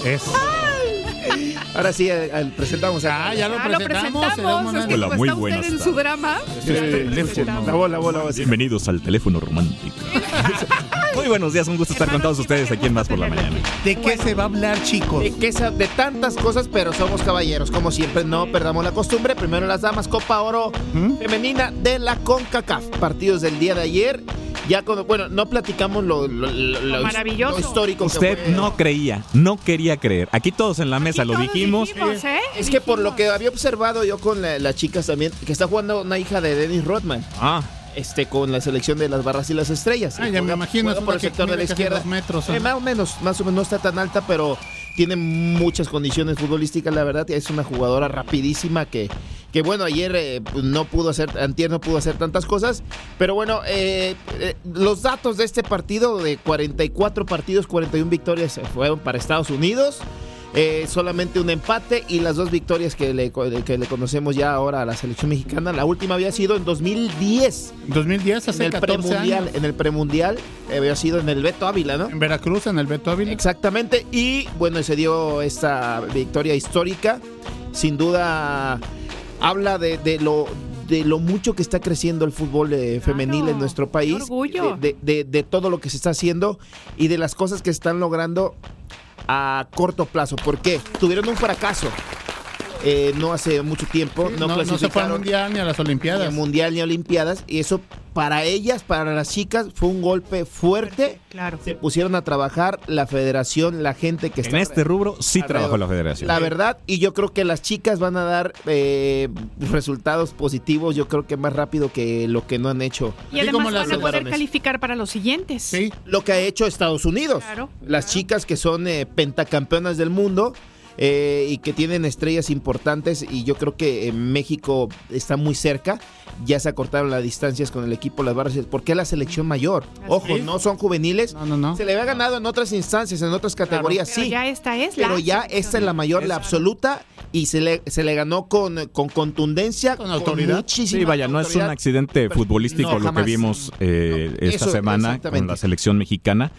Es. Ahora sí, presentamos. Ah, ya lo ah, presentamos. Hola, muy buenas. en su drama. La voz, la voz, la voz. Bienvenidos al teléfono romántico. Muy buenos días, un gusto estar con todos ustedes aquí en Más por la Mañana. ¿De qué se va a hablar, chicos? De, qué de tantas cosas, pero somos caballeros. Como siempre, no perdamos la costumbre. Primero las damas, Copa Oro ¿Mm? Femenina de la CONCACAF. Partidos del día de ayer. Ya cuando, bueno, no platicamos lo, maravilloso. histórico. Usted no creía, no quería creer. Aquí todos en la mesa lo dijimos. ¿eh? Es que por lo que había observado yo con las chicas también, que está jugando una hija de Dennis Rodman. Ah este, con la selección de las barras y las estrellas. Ah, ya me imagino. por el sector de la izquierda. Metros, eh, más o menos, más o menos no está tan alta, pero tiene muchas condiciones futbolísticas, la verdad. Es una jugadora rapidísima que, que bueno, ayer eh, pues, no pudo hacer, antier no pudo hacer tantas cosas, pero bueno, eh, los datos de este partido de 44 partidos, 41 victorias fueron para Estados Unidos. Eh, solamente un empate y las dos victorias que le, que le conocemos ya ahora a la selección mexicana. La última había sido en 2010. 2010, hace en el premundial, En el premundial eh, había sido en el Beto Ávila, ¿no? En Veracruz, en el Beto Ávila. Exactamente. Y bueno, se dio esta victoria histórica. Sin duda habla de, lo de lo mucho que está creciendo el fútbol eh, femenil en nuestro país, de, de, de, todo lo que se está haciendo y de las cosas que están logrando a corto plazo. ¿Por qué? Tuvieron un fracaso. Eh, no hace mucho tiempo. no, no, se fue al Mundial ni a las Olimpiadas. Ni al Mundial ni a Olimpiadas. Y eso para ellas, para las chicas, fue un golpe fuerte. Claro. Se pusieron a trabajar la federación, la gente que está. En este rubro sí trabajó la federación. La verdad, y yo creo que las chicas van a dar eh, resultados positivos, yo creo que más rápido que lo que no han hecho. Y además van a poder calificar para los siguientes. Sí. Lo que ha hecho Estados Unidos. Claro. Las chicas que son eh, pentacampeonas del mundo eh, y que tienen estrellas importantes y yo creo que México está muy cerca. Ya se acortaron las distancias con el equipo Las Barras porque es la selección mayor. Ojo, no son juveniles. No, no, no. Se le había ganado en otras instancias, en otras categorías, sí. Pero ya esta es la. Pero ya esta es la mayor, la absoluta y se le, se le ganó con, con contundencia, con autoridad. sí, vaya, no es un accidente futbolístico lo que vimos eh, esta semana con la selección mexicana.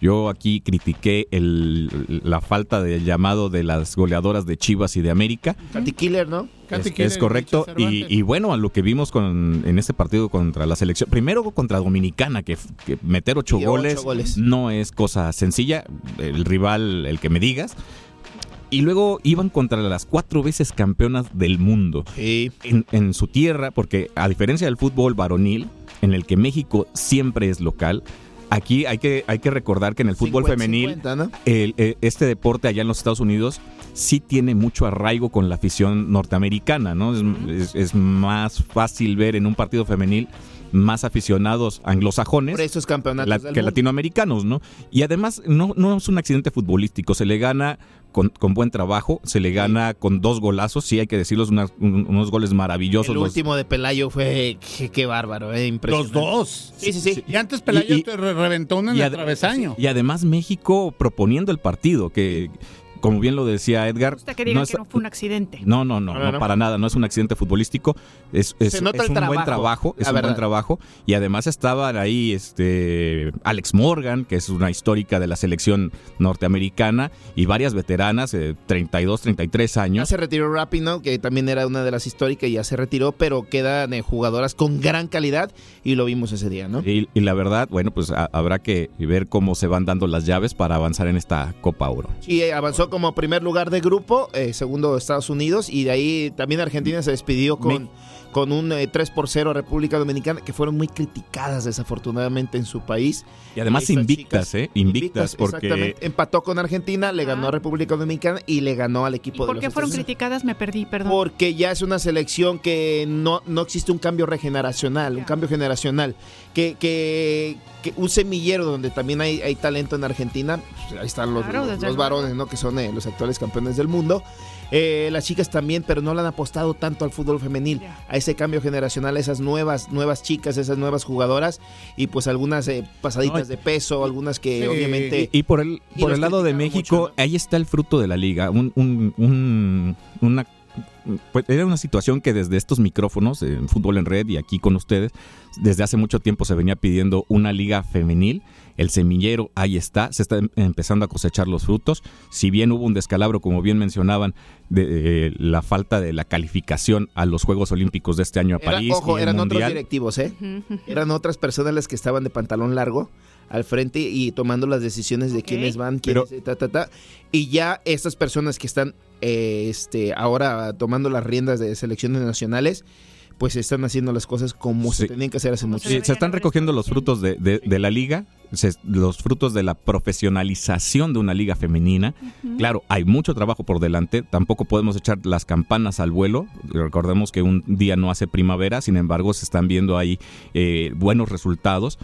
Yo aquí critiqué el, la falta de llamado de las goleadoras de Chivas y de América. Katy Killer, ¿no? Es, correcto. Y, bueno, a lo que vimos con, en este partido contra la selección, primero contra Dominicana, que, meter ocho goles, no es cosa sencilla. El rival, el que me digas. Y luego iban contra las cuatro veces campeonas del mundo en, su tierra, porque a diferencia del fútbol varonil, en el que México siempre es local, aquí hay que, hay que recordar que en el fútbol femenil, eh, este deporte allá en los Estados Unidos sí tiene mucho arraigo con la afición norteamericana, ¿no? es más fácil ver en un partido femenil más aficionados anglosajones que latinoamericanos, ¿no? Y además no, no es un accidente futbolístico, se le gana con, buen trabajo, se le gana con dos golazos, sí hay que decirlos, unos goles maravillosos. El último de Pelayo fue, qué, bárbaro, eh, impresionante. Los dos. Sí, sí, sí. Y antes Pelayo te reventó uno en el travesaño. Y además México proponiendo el partido, que como bien lo decía Edgar. que no, que no fue un accidente. No, no, no, no, para nada. No es un accidente futbolístico. Es, es, un buen trabajo. Es un buen trabajo. Y además estaban ahí este Alex Morgan, que es una histórica de la selección norteamericana, y varias veteranas, de 32, 33 años. Ya se retiró Rapino, que también era una de las históricas y ya se retiró, pero quedan eh, jugadoras con gran calidad y lo vimos ese día, ¿no? Y, la verdad, bueno, pues habrá que ver cómo se van dando las llaves para avanzar en esta Copa Oro. Sí, eh, avanzó como primer lugar de grupo, eh, segundo Estados Unidos, y de ahí también Argentina se despidió con, con un 3 eh, por 0 a República Dominicana, que fueron muy criticadas desafortunadamente en su país. Y además invictas, ¿eh? Invictas, porque... Empató con Argentina, le ganó a ah. República Dominicana y le ganó al equipo ¿Y ¿Por qué fueron criticadas? Me perdí, perdón. Porque ya es una selección que no, no existe un cambio regeneracional, un cambio generacional. Que, que, un semillero donde también hay, hay talento en Argentina, pues, ahí están los, los, varones, ¿no? Que son eh, los actuales campeones del mundo. Eh, las chicas también, pero no le han apostado tanto al fútbol femenil, a ese cambio generacional, a esas nuevas, nuevas chicas, esas nuevas jugadas y pues algunas eh, pasaditas de peso, algunas que obviamente... Y, por el, por el lado de México, ahí está el fruto de la liga, un, un, una pues era una situación que desde estos micrófonos, en fútbol en red y aquí con ustedes, desde hace mucho tiempo se venía pidiendo una liga femenil el semillero ahí está, se está em, empezando a cosechar los frutos. Si bien hubo un descalabro, como bien mencionaban, de, la falta de la calificación a los Juegos Olímpicos de este año a París. ojo, eran otros directivos, ¿eh? Eran otras personas las que estaban de pantalón largo al frente y tomando las decisiones de quiénes van, quiénes, ta, ta, ta. Y ya estas personas que están eh, este, ahora tomando las riendas de selecciones nacionales, pues están haciendo las cosas como se tenían que hacer hace mucho tiempo. se están recogiendo los frutos de, de, la liga, los frutos de la profesionalización de una liga femenina. Claro, hay mucho trabajo por delante, tampoco podemos echar las campanas al vuelo. Recordemos que un día no hace primavera, sin embargo se están viendo ahí eh, buenos resultados,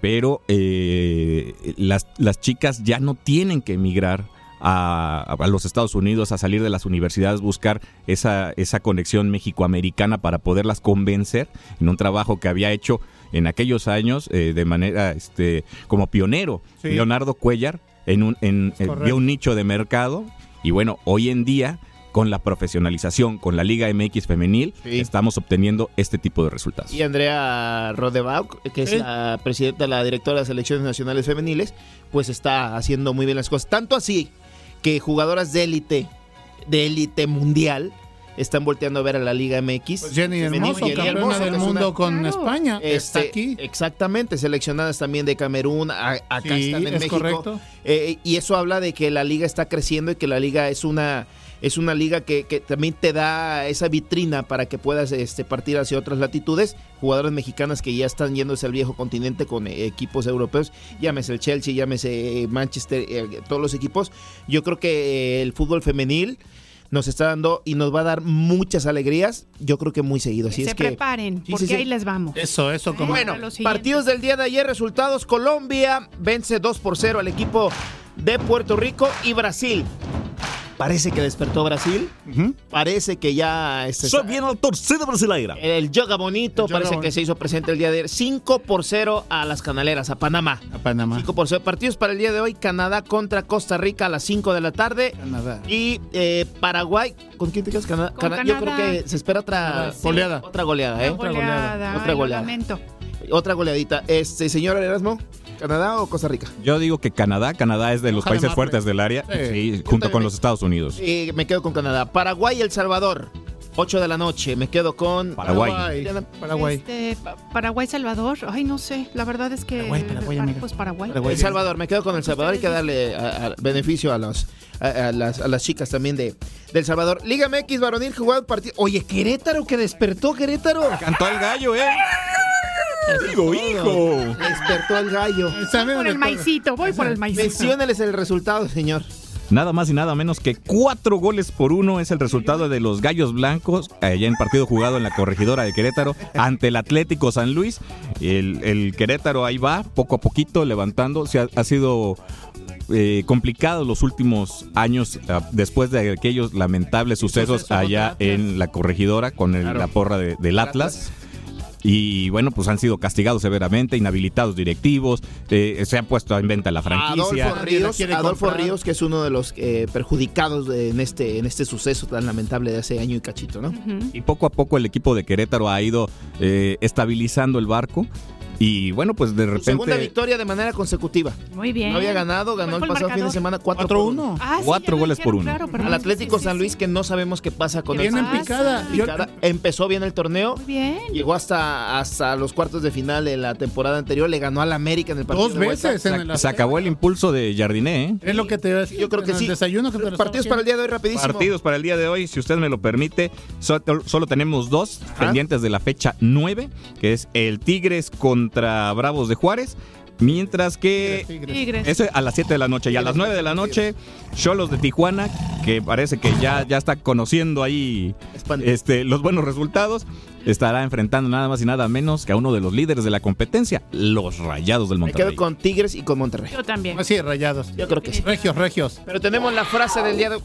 pero eh, las, las chicas ya no tienen que emigrar a, los Estados Unidos, a salir de las universidades, buscar esa, esa conexión mexicoamericana para poderlas convencer en un trabajo que había hecho en aquellos años eh, de manera este, como pionero Leonardo Cuellar en un, en, eh, un nicho de mercado y bueno, hoy en día con la profesionalización, con la Liga MX femenil, estamos obteniendo este tipo de resultados. Y Andrea Rodebauk, que es la presidenta, la directora de selecciones nacionales femeniles, pues está haciendo muy bien las cosas. Tanto así que jugadoras de élite, de élite mundial, están volteando a ver a la Liga MX. Pues Jenny Hermoso, campeona del mundo con España, está este, aquí. Exactamente, seleccionadas también de Camerún, acá están en México. Eh, y eso habla de que la liga está creciendo y que la liga es una es una liga que, también te da esa vitrina para que puedas este, partir hacia otras latitudes. Jugadoras mexicanas que ya están yéndose al viejo continente con eh, equipos europeos, llámese el Chelsea, llámese Manchester, eh, todos los equipos. Yo creo que eh, el fútbol femenil nos está dando y nos va a dar muchas alegrías, yo creo que muy seguido. Así se es preparen, porque ahí les vamos. Eso, eso. Como... Bueno, partidos del día de ayer, resultados, Colombia vence 2 por 0 al equipo de Puerto Rico y Brasil Parece que despertó Brasil. Parece que ya. Este, Soy bien al torcido brasileira. El yoga bonito parece que se hizo presente el día de ayer. 5 por 0 a las canaleras, a Panamá. A Panamá. 5 por 0. Partidos para el día de hoy: Canadá contra Costa Rica a las 5 de la tarde. Canadá. Y eh, Paraguay. ¿Con quién te quedas? Canadá. Yo creo que se espera otra goleada. Otra goleada, ¿eh? Otra goleada. Otra goleada. Otra goleadita. Este, señor Erasmo. ¿Canadá o Costa Rica? Yo digo que Canadá. Canadá es de los países fuertes del área, sí. junto con los Estados Unidos. Y me quedo con Canadá. Paraguay y El Salvador. 8 de la noche, me quedo con Paraguay. Paraguay. Este, Paraguay, Salvador. Ay, no sé. La verdad es que. Paraguay, Paraguay, pues Paraguay. El Salvador, me quedo con El Salvador. Hay que darle beneficio a, los, a, las, a, las, chicas también de del Salvador. Liga MX, varonil, jugado partido. Oye, Querétaro, que despertó Querétaro. Cantó el gallo, ¿eh? Digo, hijo. Despertó el gallo. Voy por el maicito, voy por el maicito. Mencióneles el resultado, señor. Nada más y nada menos que cuatro goles por uno es el resultado de los Gallos Blancos, allá en partido jugado en la corregidora de Querétaro, ante el Atlético San Luis. El, Querétaro ahí va, poco a poquito, levantando. Se ha, sido eh, complicado los últimos años ah, después de aquellos lamentables sucesos allá en la corregidora con la porra del Atlas y bueno, pues han sido castigados severamente, inhabilitados directivos, eh, se han puesto en venta la franquicia. Adolfo Ríos, Adolfo Ríos que es uno de los eh, perjudicados en este en este suceso tan lamentable de hace año y cachito, ¿no? Y poco a poco el equipo de Querétaro ha ido eh, estabilizando el barco y bueno, pues de repente. segunda victoria de manera consecutiva. Muy bien. No había ganado, ganó el pasado fin de semana 4-1. Ah, Cuatro goles por uno. Al Atlético San Luis, que no sabemos qué pasa con él. Viene picada. picada. Empezó bien el torneo. Muy bien. Llegó hasta, hasta los cuartos de final de la temporada anterior. Le ganó al América en el partido. Dos veces en el Se acabó el impulso de Jardiné. ¿eh? Es lo que te iba a decir. Yo creo que sí. desayuno Partidos para el día de hoy, rapidísimo. Partidos para el día de hoy, si usted me lo permite. Solo, tenemos dos pendientes de la fecha 9, que es el Tigres contra Bravos de Juárez. Mientras que eso a las 7 de la noche y a las 9 de la noche, Cholos de Tijuana, que parece que ya, ya está conociendo ahí este, los buenos resultados, estará enfrentando nada más y nada menos que a uno de los líderes de la competencia, los Rayados del Monterrey. Me quedo con Tigres y con Monterrey. Yo también. Así, Rayados. Yo creo que sí. Regios, regios. Pero tenemos la frase del día de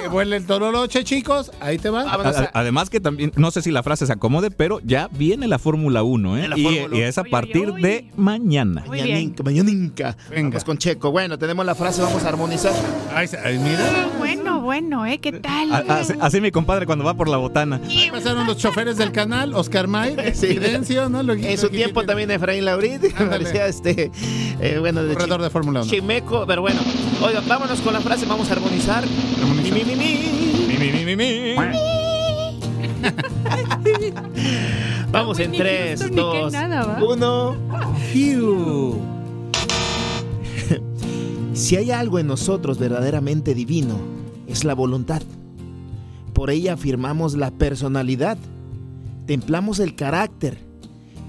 Que vuele el tololoche, chicos. Ahí te va. además que también, no sé si la frase se acomode, pero ya viene la Fórmula 1, ¿eh? Y, es a partir de mañana. Mañaninca, mañaninca. Venga. con Checo. Bueno, tenemos la frase, vamos a armonizar. Ay, mira. Bueno, bueno, ¿eh? ¿Qué tal? Así, mi compadre cuando va por la botana. Ahí pasaron los choferes del canal, Oscar May, sí. ¿no? en su tiempo también Efraín Laurit, parecía este, eh, bueno, de, Corredor de Fórmula 1. Chimeco, pero bueno. Oiga, vámonos con la frase, vamos a armonizar. Mi, mi, mi, mi. Mi, mi, mi, mi, Vamos en 3, 2, 1. Si hay algo en nosotros verdaderamente divino, es la voluntad. Por ella afirmamos la personalidad, templamos el carácter,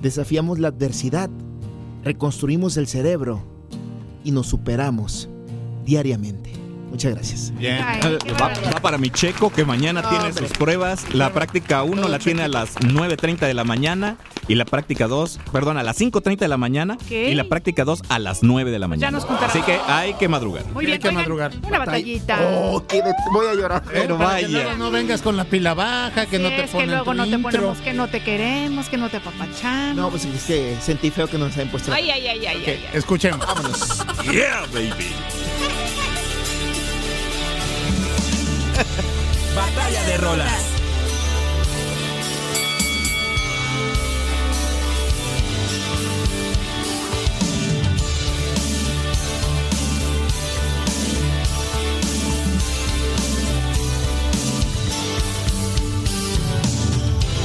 desafiamos la adversidad, reconstruimos el cerebro y nos superamos diariamente. Muchas gracias. Bien. va, para mi checo que mañana tiene sus pruebas. La práctica 1 la tiene a las 9.30 de la mañana y la práctica 2, perdón, a las 5.30 de la mañana y la práctica 2 a las 9 de la mañana. Así que hay que madrugar. Muy bien, hay que madrugar. Una batallita. Oh, voy a llorar. Pero vaya. no vengas con la pila baja, que no te es que luego no te ponemos que no te queremos, que no te apapachamos. No, pues es que sentí feo que nos hayan puesto. Ay, ay, ay, ay, ay, Escuchemos. Vámonos. yeah, baby. Batalla de rolas.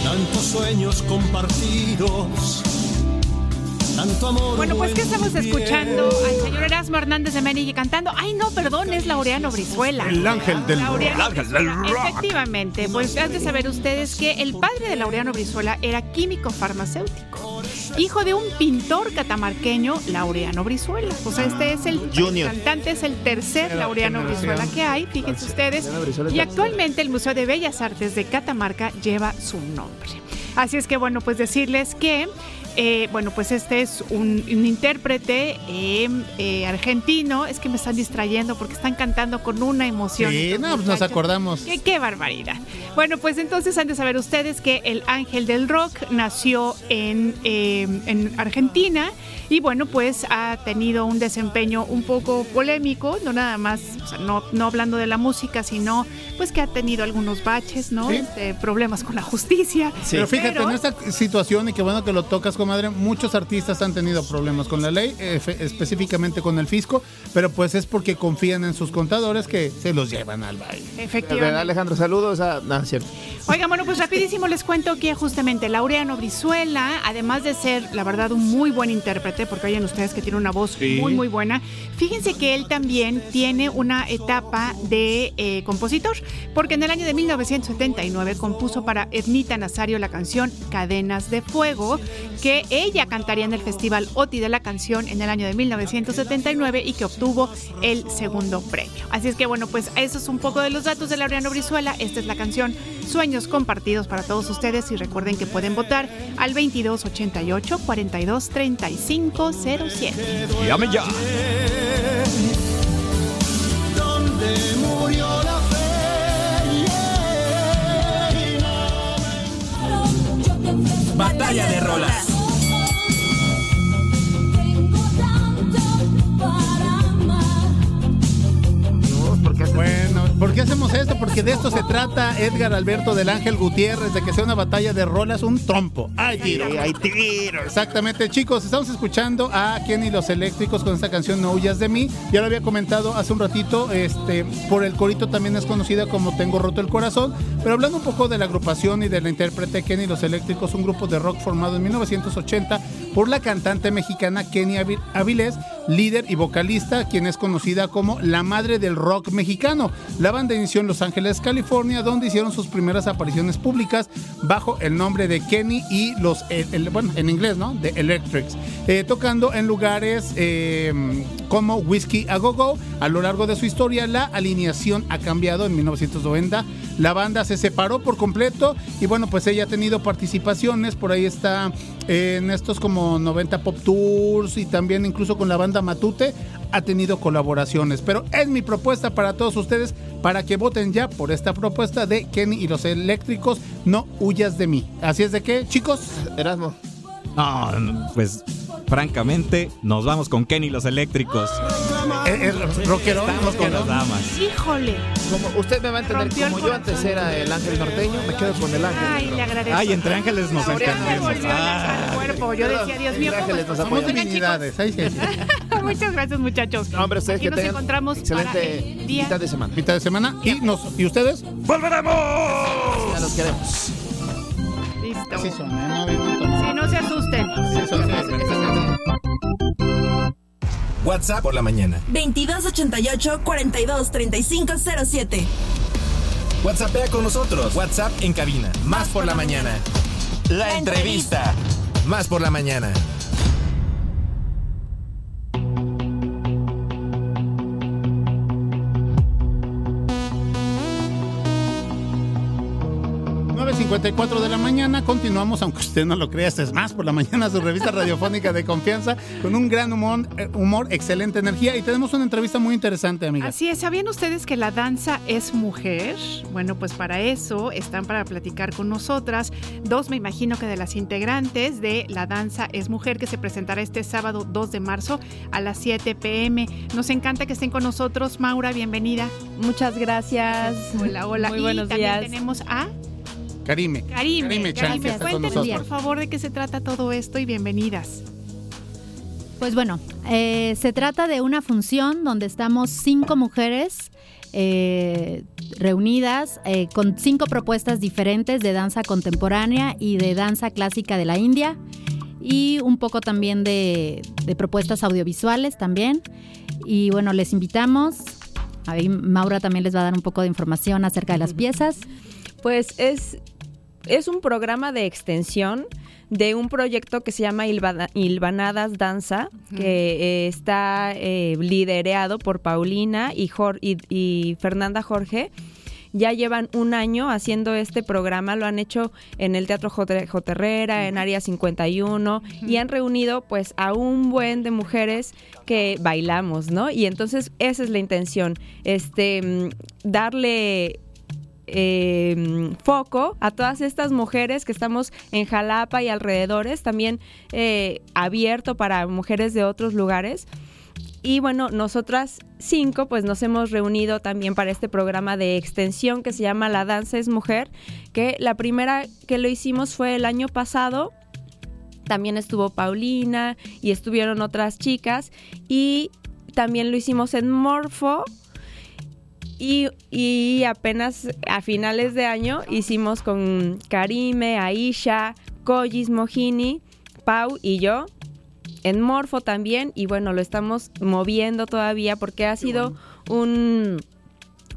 Tantos sueños compartidos bueno, pues que estamos escuchando al señor Erasmo Hernández de Menigui cantando. Ay, no, perdón, es Laureano Brizuela. El ángel del rock. Efectivamente, pues han de saber ustedes que el padre de Laureano Brizuela era químico farmacéutico. Hijo de un pintor catamarqueño, Laureano Brizuela. O sea, este es el, cantante, es el tercer Laureano Brizuela que hay, fíjense ustedes. Y actualmente el Museo de Bellas Artes de Catamarca lleva su nombre. Así es que bueno, pues decirles que eh, bueno, pues este es un, intérprete em, eh, argentino. Es que me están distrayendo porque están cantando con una emoción. Sí, no, pues nos acordamos. Qué, barbaridad. Bueno, pues entonces han de saber ustedes que el ángel del rock nació en, em, en Argentina y bueno, pues ha tenido un desempeño un poco polémico, no nada más, o sea, no, no hablando de la música, sino pues que ha tenido algunos baches, ¿no? Este, problemas con la justicia. Sí. Pero fíjate, en esta situación, y qué bueno que lo tocas, comadre, muchos artistas han tenido problemas con la ley, eh, específicamente con el fisco, pero pues es porque confían en sus contadores que se los llevan al baile. Efectivamente. Alejandro, saludos. A... No, cierto. Oigan, bueno, pues rapidísimo les cuento que justamente Laureano Brizuela, además de ser, la verdad, un muy buen intérprete, porque oyen ustedes que tiene una voz muy, muy buena, fíjense que él también tiene una etapa de eh, compositor, porque en el año de 1979 compuso para Ednita Nazario la canción Cadenas de Fuego, que ella cantaría en el Festival OTI de la canción en el año de 1979 y que obtuvo el segundo premio. Así es que bueno, pues eso es un poco de los datos de Laureano Brizuela. Esta es la canción Sueños compartidos para todos ustedes y recuerden que pueden votar al 2288 42 35 07. Llame ya. murió la fe? Batalla de rolas. ¿Por qué hacemos esto? Porque de esto se trata Edgar Alberto del Ángel Gutiérrez, de que sea una batalla de rolas, un trompo. ¡Ay, tiro! ¡Ay, tiro! Exactamente, chicos, estamos escuchando a Kenny Los Eléctricos con esta canción No huyas de mí. Ya lo había comentado hace un ratito, este, por el corito también es conocida como Tengo roto el corazón. Pero hablando un poco de la agrupación y de la intérprete Kenny Los Eléctricos, un grupo de rock formado en 1980 por la cantante mexicana Kenny Avilés, líder y vocalista, quien es conocida como la madre del rock mexicano. La banda inició en Los Ángeles, California, donde hicieron sus primeras apariciones públicas bajo el nombre de Kenny y los, bueno, en inglés, ¿no? De Electrics, eh, tocando en lugares eh, como Whiskey a Go Go. A lo largo de su historia, la alineación ha cambiado. En 1990 la banda se separó por completo y bueno, pues ella ha tenido participaciones, por ahí está en estos como 90 Pop Tours y también incluso con la banda Matute ha tenido colaboraciones. Pero es mi propuesta para todos ustedes para que voten ya por esta propuesta de Kenny y los eléctricos, no huyas de mí. Así es de que, chicos. Erasmo. No, pues francamente, nos vamos con Kenny los eléctricos. El, rockero. Estamos con las damas. Híjole. Como usted me va a entender, como yo antes era el ángel norteño, me quedo con el ángel. Ay, le agradezco. Ay, entre ángeles nos entendemos. Ah, cuerpo. Yo decía, Dios mío, ángeles nos Somos divinidades. Ahí sí, sí. Muchas gracias, muchachos. No, hombre, ustedes Aquí que nos encontramos para excelente el día. mitad de semana. Mitad de semana. ¿Y, nos, ¿y ustedes? ¡Volveremos! Ya los queremos. Listo. Así son, ¿eh? No, no, no, Sí, no se asusten. Sí, son, sí, sí, sí. WhatsApp por la mañana. 2288 42 35 07. WhatsAppea con nosotros. WhatsApp en cabina. Más por la mañana. La entrevista. Más por la mañana. 9.54 de la mañana, continuamos, aunque usted no lo crea, este es más por la mañana, su revista radiofónica de confianza, con un gran humor, eh, humor, excelente energía y tenemos una entrevista muy interesante, amiga. Así es, ¿sabían ustedes que la danza es mujer? Bueno, pues para eso están para platicar con nosotras dos, me imagino que de las integrantes de La Danza es Mujer, que se presentará este sábado 2 de marzo a las 7 pm. Nos encanta que estén con nosotros. Maura, bienvenida. Muchas gracias. Hola, hola. Muy y buenos también días. tenemos a Karime. Karime. Karime Chan, Karime, que está con cuéntenos, nosotros. por favor, de qué se trata todo esto y bienvenidas. Pues bueno, eh, se trata de una función donde estamos cinco mujeres eh, reunidas eh, con cinco propuestas diferentes de danza contemporánea y de danza clásica de la India y un poco también de, de propuestas audiovisuales también. Y bueno, les invitamos. Ahí Maura también les va a dar un poco de información acerca de las piezas. Pues es, es un programa de extensión de un proyecto que se llama Ilvana- Ilvanadas Danza, que eh, está eh, liderado por Paulina y, y- y Fernanda Jorge. Ya llevan un año haciendo este programa, lo han hecho en el Teatro Jote- Joterrera, en Área 51, y han reunido pues a un buen de mujeres que bailamos, ¿no? Y entonces esa es la intención, este, mm, darle eh, foco a todas estas mujeres que estamos en Jalapa y alrededores, también eh, abierto para mujeres de otros lugares. Y bueno, nosotras cinco pues nos hemos reunido también para este programa de extensión que se llama La Danza es Mujer, que la primera que lo hicimos fue el año pasado. También estuvo Paulina y estuvieron otras chicas y también lo hicimos en Morfo, y, y apenas a finales de año hicimos con Karime, Aisha, Koyis, Mojini, Pau y yo. En Morfo también. Y bueno, lo estamos moviendo todavía porque ha sido un,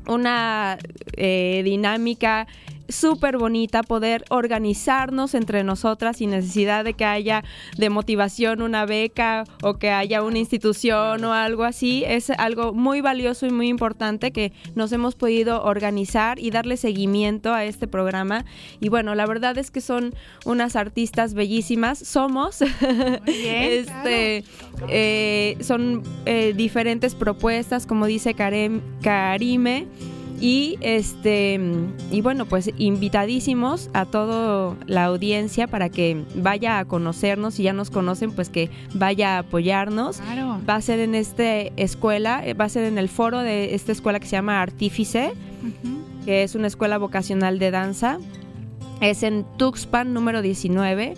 una eh, dinámica súper bonita poder organizarnos entre nosotras sin necesidad de que haya de motivación una beca o que haya una institución o algo así. Es algo muy valioso y muy importante que nos hemos podido organizar y darle seguimiento a este programa. Y bueno, la verdad es que son unas artistas bellísimas. Somos. bien, este, eh, son eh, diferentes propuestas, como dice Karem- Karime. Y este y bueno, pues invitadísimos a toda la audiencia para que vaya a conocernos, si ya nos conocen, pues que vaya a apoyarnos. Claro. Va a ser en esta escuela, eh, va a ser en el foro de esta escuela que se llama Artífice, que es una escuela vocacional de danza. Es en Tuxpan número 19.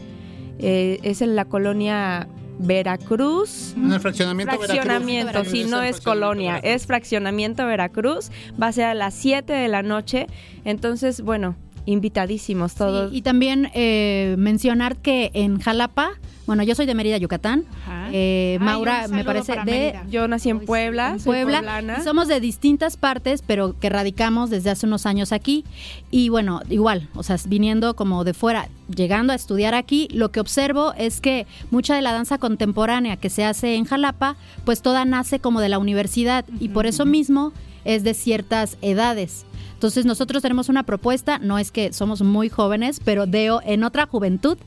eh, es en la colonia Veracruz. En el fraccionamiento Fraccionamiento, Veracruz. sí, no es colonia, es fraccionamiento Veracruz. Va a ser a las 7 de la noche. Entonces, bueno, invitadísimos todos. Y también eh, mencionar que en Jalapa, bueno, yo soy de Mérida, Yucatán. Eh, Ay, Maura, me parece de Mérida. Yo nací en Puebla, en soy Puebla. somos de distintas partes, pero que radicamos desde hace unos años aquí. Y bueno, igual, o sea, viniendo como de fuera, llegando a estudiar aquí, lo que observo es que mucha de la danza contemporánea que se hace en Jalapa, pues toda nace como de la universidad. Y por eso mismo es de ciertas edades. Entonces nosotros tenemos una propuesta, no es que somos muy jóvenes, pero de en otra juventud.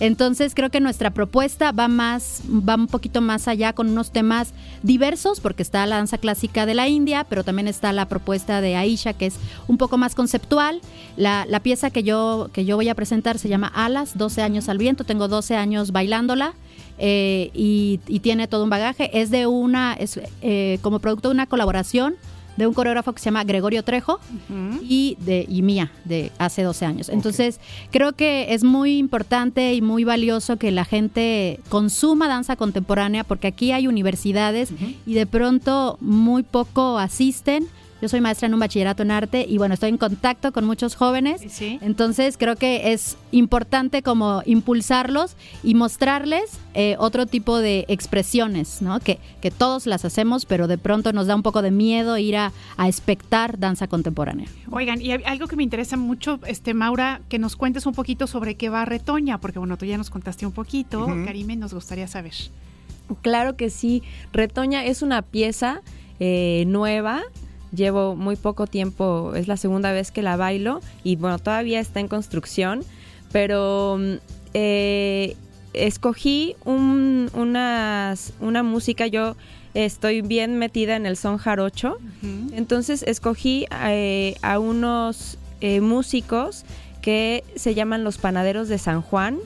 Entonces creo que nuestra propuesta va más, va un poquito más allá con unos temas diversos, porque está la danza clásica de la India, pero también está la propuesta de Aisha, que es un poco más conceptual. La, pieza que yo, que yo voy a presentar se llama Alas, 12 años al viento, tengo 12 años bailándola. Eh, y, tiene todo un bagaje. Es de una, es eh, como producto de una colaboración de un coreógrafo que se llama Gregorio Trejo y de y mía de hace 12 años. Entonces, creo que es muy importante y muy valioso que la gente consuma danza contemporánea porque aquí hay universidades y de pronto muy poco asisten yo soy maestra en un bachillerato en arte y bueno, estoy en contacto con muchos jóvenes. Entonces creo que es importante como impulsarlos y mostrarles eh, otro tipo de expresiones, ¿no? Que, que todos las hacemos, pero de pronto nos da un poco de miedo ir a, a espectar danza contemporánea. Oigan, y algo que me interesa mucho, este Maura, que nos cuentes un poquito sobre qué va Retoña, porque bueno, tú ya nos contaste un poquito, Karime, nos gustaría saber. Claro que sí, Retoña es una pieza eh, nueva llevo muy poco tiempo, es la segunda vez que la bailo y bueno, todavía está en construcción, pero mm, eh, escogí una música, yo estoy bien metida en el son jarocho, entonces escogí eh, a unos eh, músicos que se llaman los panaderos de San Juan,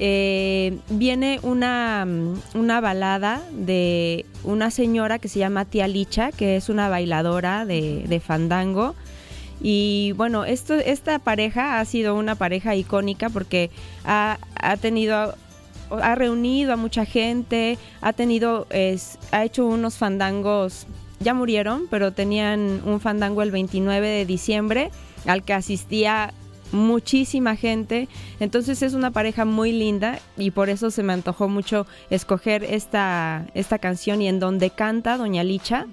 eh, viene una, una, balada de una señora que se llama Tía Licha, que es una bailadora de, fandango. Y bueno, esto, esta pareja ha sido una pareja icónica porque ha, tenido ha reunido a mucha gente, ha tenido, es, ha hecho unos fandangos, ya murieron, pero tenían un fandango el 29 de diciembre al que asistía muchísima gente. Entonces es una pareja muy linda y por eso se me antojó mucho escoger esta, esta canción y en donde canta Doña Licha.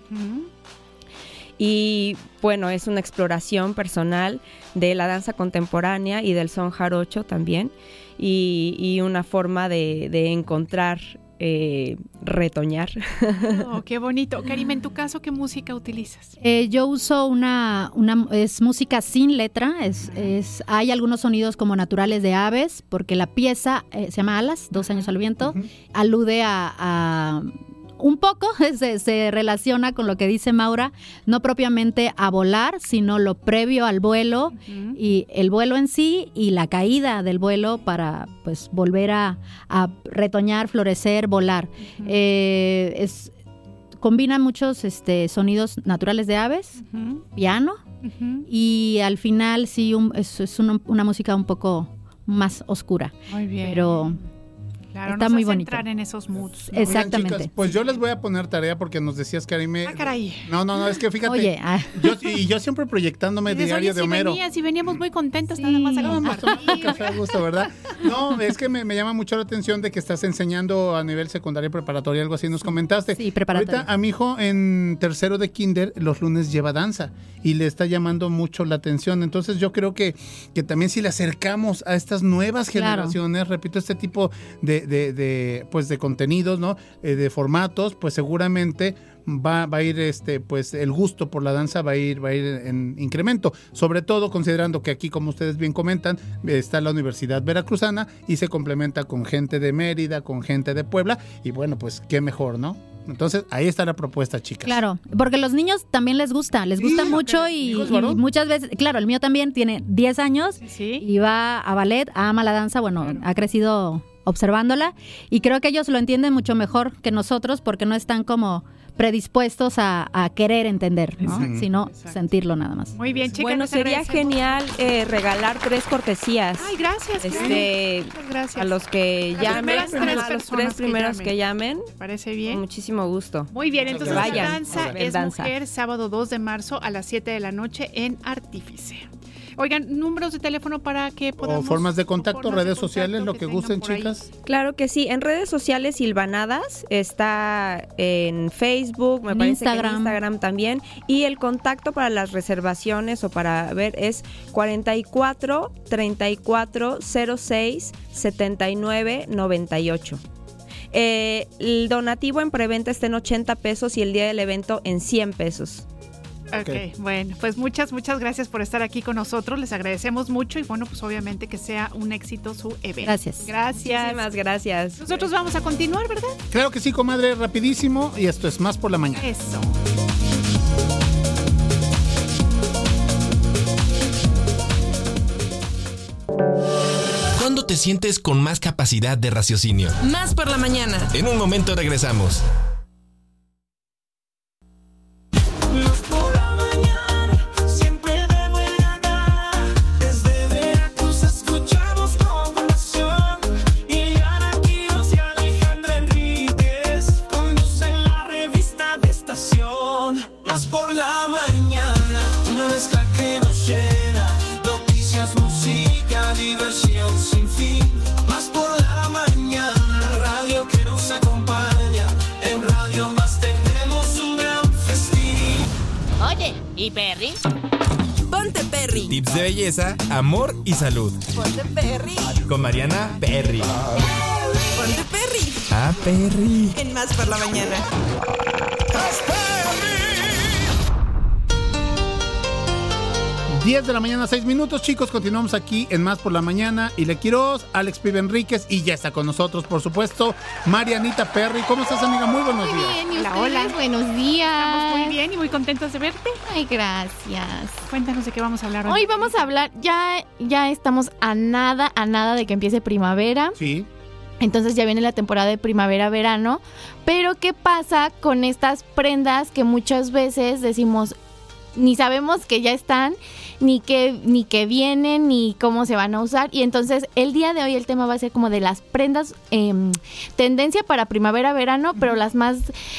Y bueno, es una exploración personal de la danza contemporánea y del son jarocho también. Y, una forma de, de encontrar eh, retoñar. Oh, qué bonito. Karim, en tu caso, ¿qué música utilizas? Eh, yo uso una, una, es música sin letra, es, es, hay algunos sonidos como naturales de aves, porque la pieza eh, se llama Alas, dos años al viento, alude a un poco se, relaciona con lo que dice Maura, no propiamente a volar, sino lo previo al vuelo y el vuelo en sí y la caída del vuelo para pues volver a, retoñar, florecer, volar. Eh, es, combina muchos este, sonidos naturales de aves, piano y al final sí es, una, música un poco más oscura. Muy bien. Pero Claro, está muy bonito. entrar en esos moods. Exactamente. pues yo les voy a poner tarea porque nos decías, Karime. Ah, caray. No, no, no, es que fíjate. Oye, ah. yo, y yo siempre proyectándome diario de Homero. Venías, y veníamos muy contentos nada más a no, café a gusto, ¿verdad? No, es que me, llama mucho la atención de que estás enseñando a nivel secundario preparatoria, algo así nos comentaste. Sí, preparatoria. Ahorita a mi hijo en tercero de kinder los lunes lleva danza y le está llamando mucho la atención. Entonces yo creo que, que también si le acercamos a estas nuevas generaciones, repito, este tipo de, de pues de contenidos, ¿no? Eh, de formatos, pues seguramente va, va, a ir este pues el gusto por la danza va a ir va a ir en incremento. Sobre todo considerando que aquí como ustedes bien comentan está la Universidad Veracruzana y se complementa con gente de Mérida con gente de Puebla y bueno pues qué mejor no entonces, ahí está la propuesta, chicas. Claro, porque los niños también les gusta, les gusta mucho y, muchas veces, claro, el mío también tiene 10 años y va a ballet, ama la danza, bueno, ha crecido observándola y creo que ellos lo entienden mucho mejor que nosotros porque no están como predispuestos a, querer entender, sino sentirlo nada más. Muy bien, chicas. Bueno, sería genial eh, regalar tres cortesías. Ay, gracias. Este, gracias. A los que llamen, a los tres primeros que llamen. Parece bien. Con muchísimo gusto. Muy bien, entonces la danza es mujer sábado 2 de marzo a las 7 de la noche en Artífice. Oigan, números de teléfono para que podamos... O formas de contacto, redes sociales, lo que, gusten, chicas. Claro que sí. En redes sociales, Silvanadas está en Facebook, me parece Instagram. que en Instagram también. Y el contacto para las reservaciones o para ver es 44 34 06 79 98. el donativo en preventa está en 80 pesos y el día del evento en 100 pesos. Ok, bueno, pues muchas, muchas gracias por estar aquí con nosotros. Les agradecemos mucho y bueno, pues obviamente que sea un éxito su evento. Gracias. Gracias. Muchísimas gracias. Nosotros vamos a continuar, ¿verdad? Claro que sí, comadre, rapidísimo. Y esto es más por la mañana. Eso. ¿Cuándo te sientes con más capacidad de raciocinio? Más por la mañana. En un momento regresamos. ¿Y Perry? Ponte Perry. Tips de belleza, amor y salud. Ponte Perry. Con Mariana Perry. Ponte Perry. Ah, Perry. En Más por la mañana. 10 de la mañana, 6 minutos, chicos. Continuamos aquí en Más por la Mañana. Y le quiero Alex Pibe Enríquez. Y ya está con nosotros, por supuesto, Marianita Perry. ¿Cómo estás, amiga? Muy buenos días. Bien, ¿y Hola, hola. Buenos días. Estamos muy bien y muy contentos de verte. Ay, gracias. Cuéntanos de qué vamos a hablar hoy. Hoy vamos a hablar, ya, ya estamos a nada, a nada de que empiece primavera. Sí. Entonces ya viene la temporada de primavera-verano. Pero ¿qué pasa con estas prendas que muchas veces decimos, ni sabemos que ya están, ni que, ni que vienen, ni cómo se van a usar? Y entonces el día de hoy el tema va a ser como de las prendas, em, tendencia para primavera-verano, pero las más,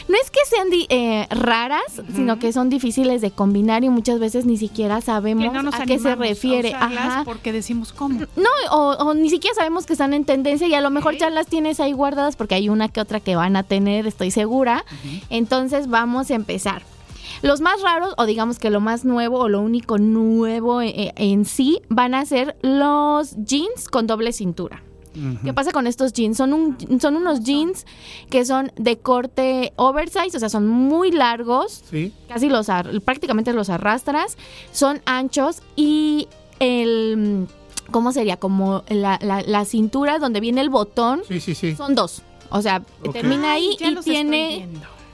no es que sean di- eh, raras, sino que son difíciles de combinar y muchas veces ni siquiera sabemos no a qué se a refiere. usarlas Ajá. porque decimos cómo. No, o, o ni siquiera sabemos que están en tendencia y a lo mejor ya las tienes ahí guardadas porque hay una que otra que van a tener, estoy segura. Entonces vamos a empezar. Los más raros, o digamos que lo más nuevo o lo único nuevo eh, en sí, van a ser los jeans con doble cintura. ¿Qué pasa con estos jeans? Son, un, son unos jeans que son de corte oversize, o sea, son muy largos, Sí. casi los ar- prácticamente los arrastras, son anchos y el ¿cómo sería? Como la, la- la cintura donde viene el botón Sí, sí, sí. son dos. O sea, termina ahí Ay, ya y tiene.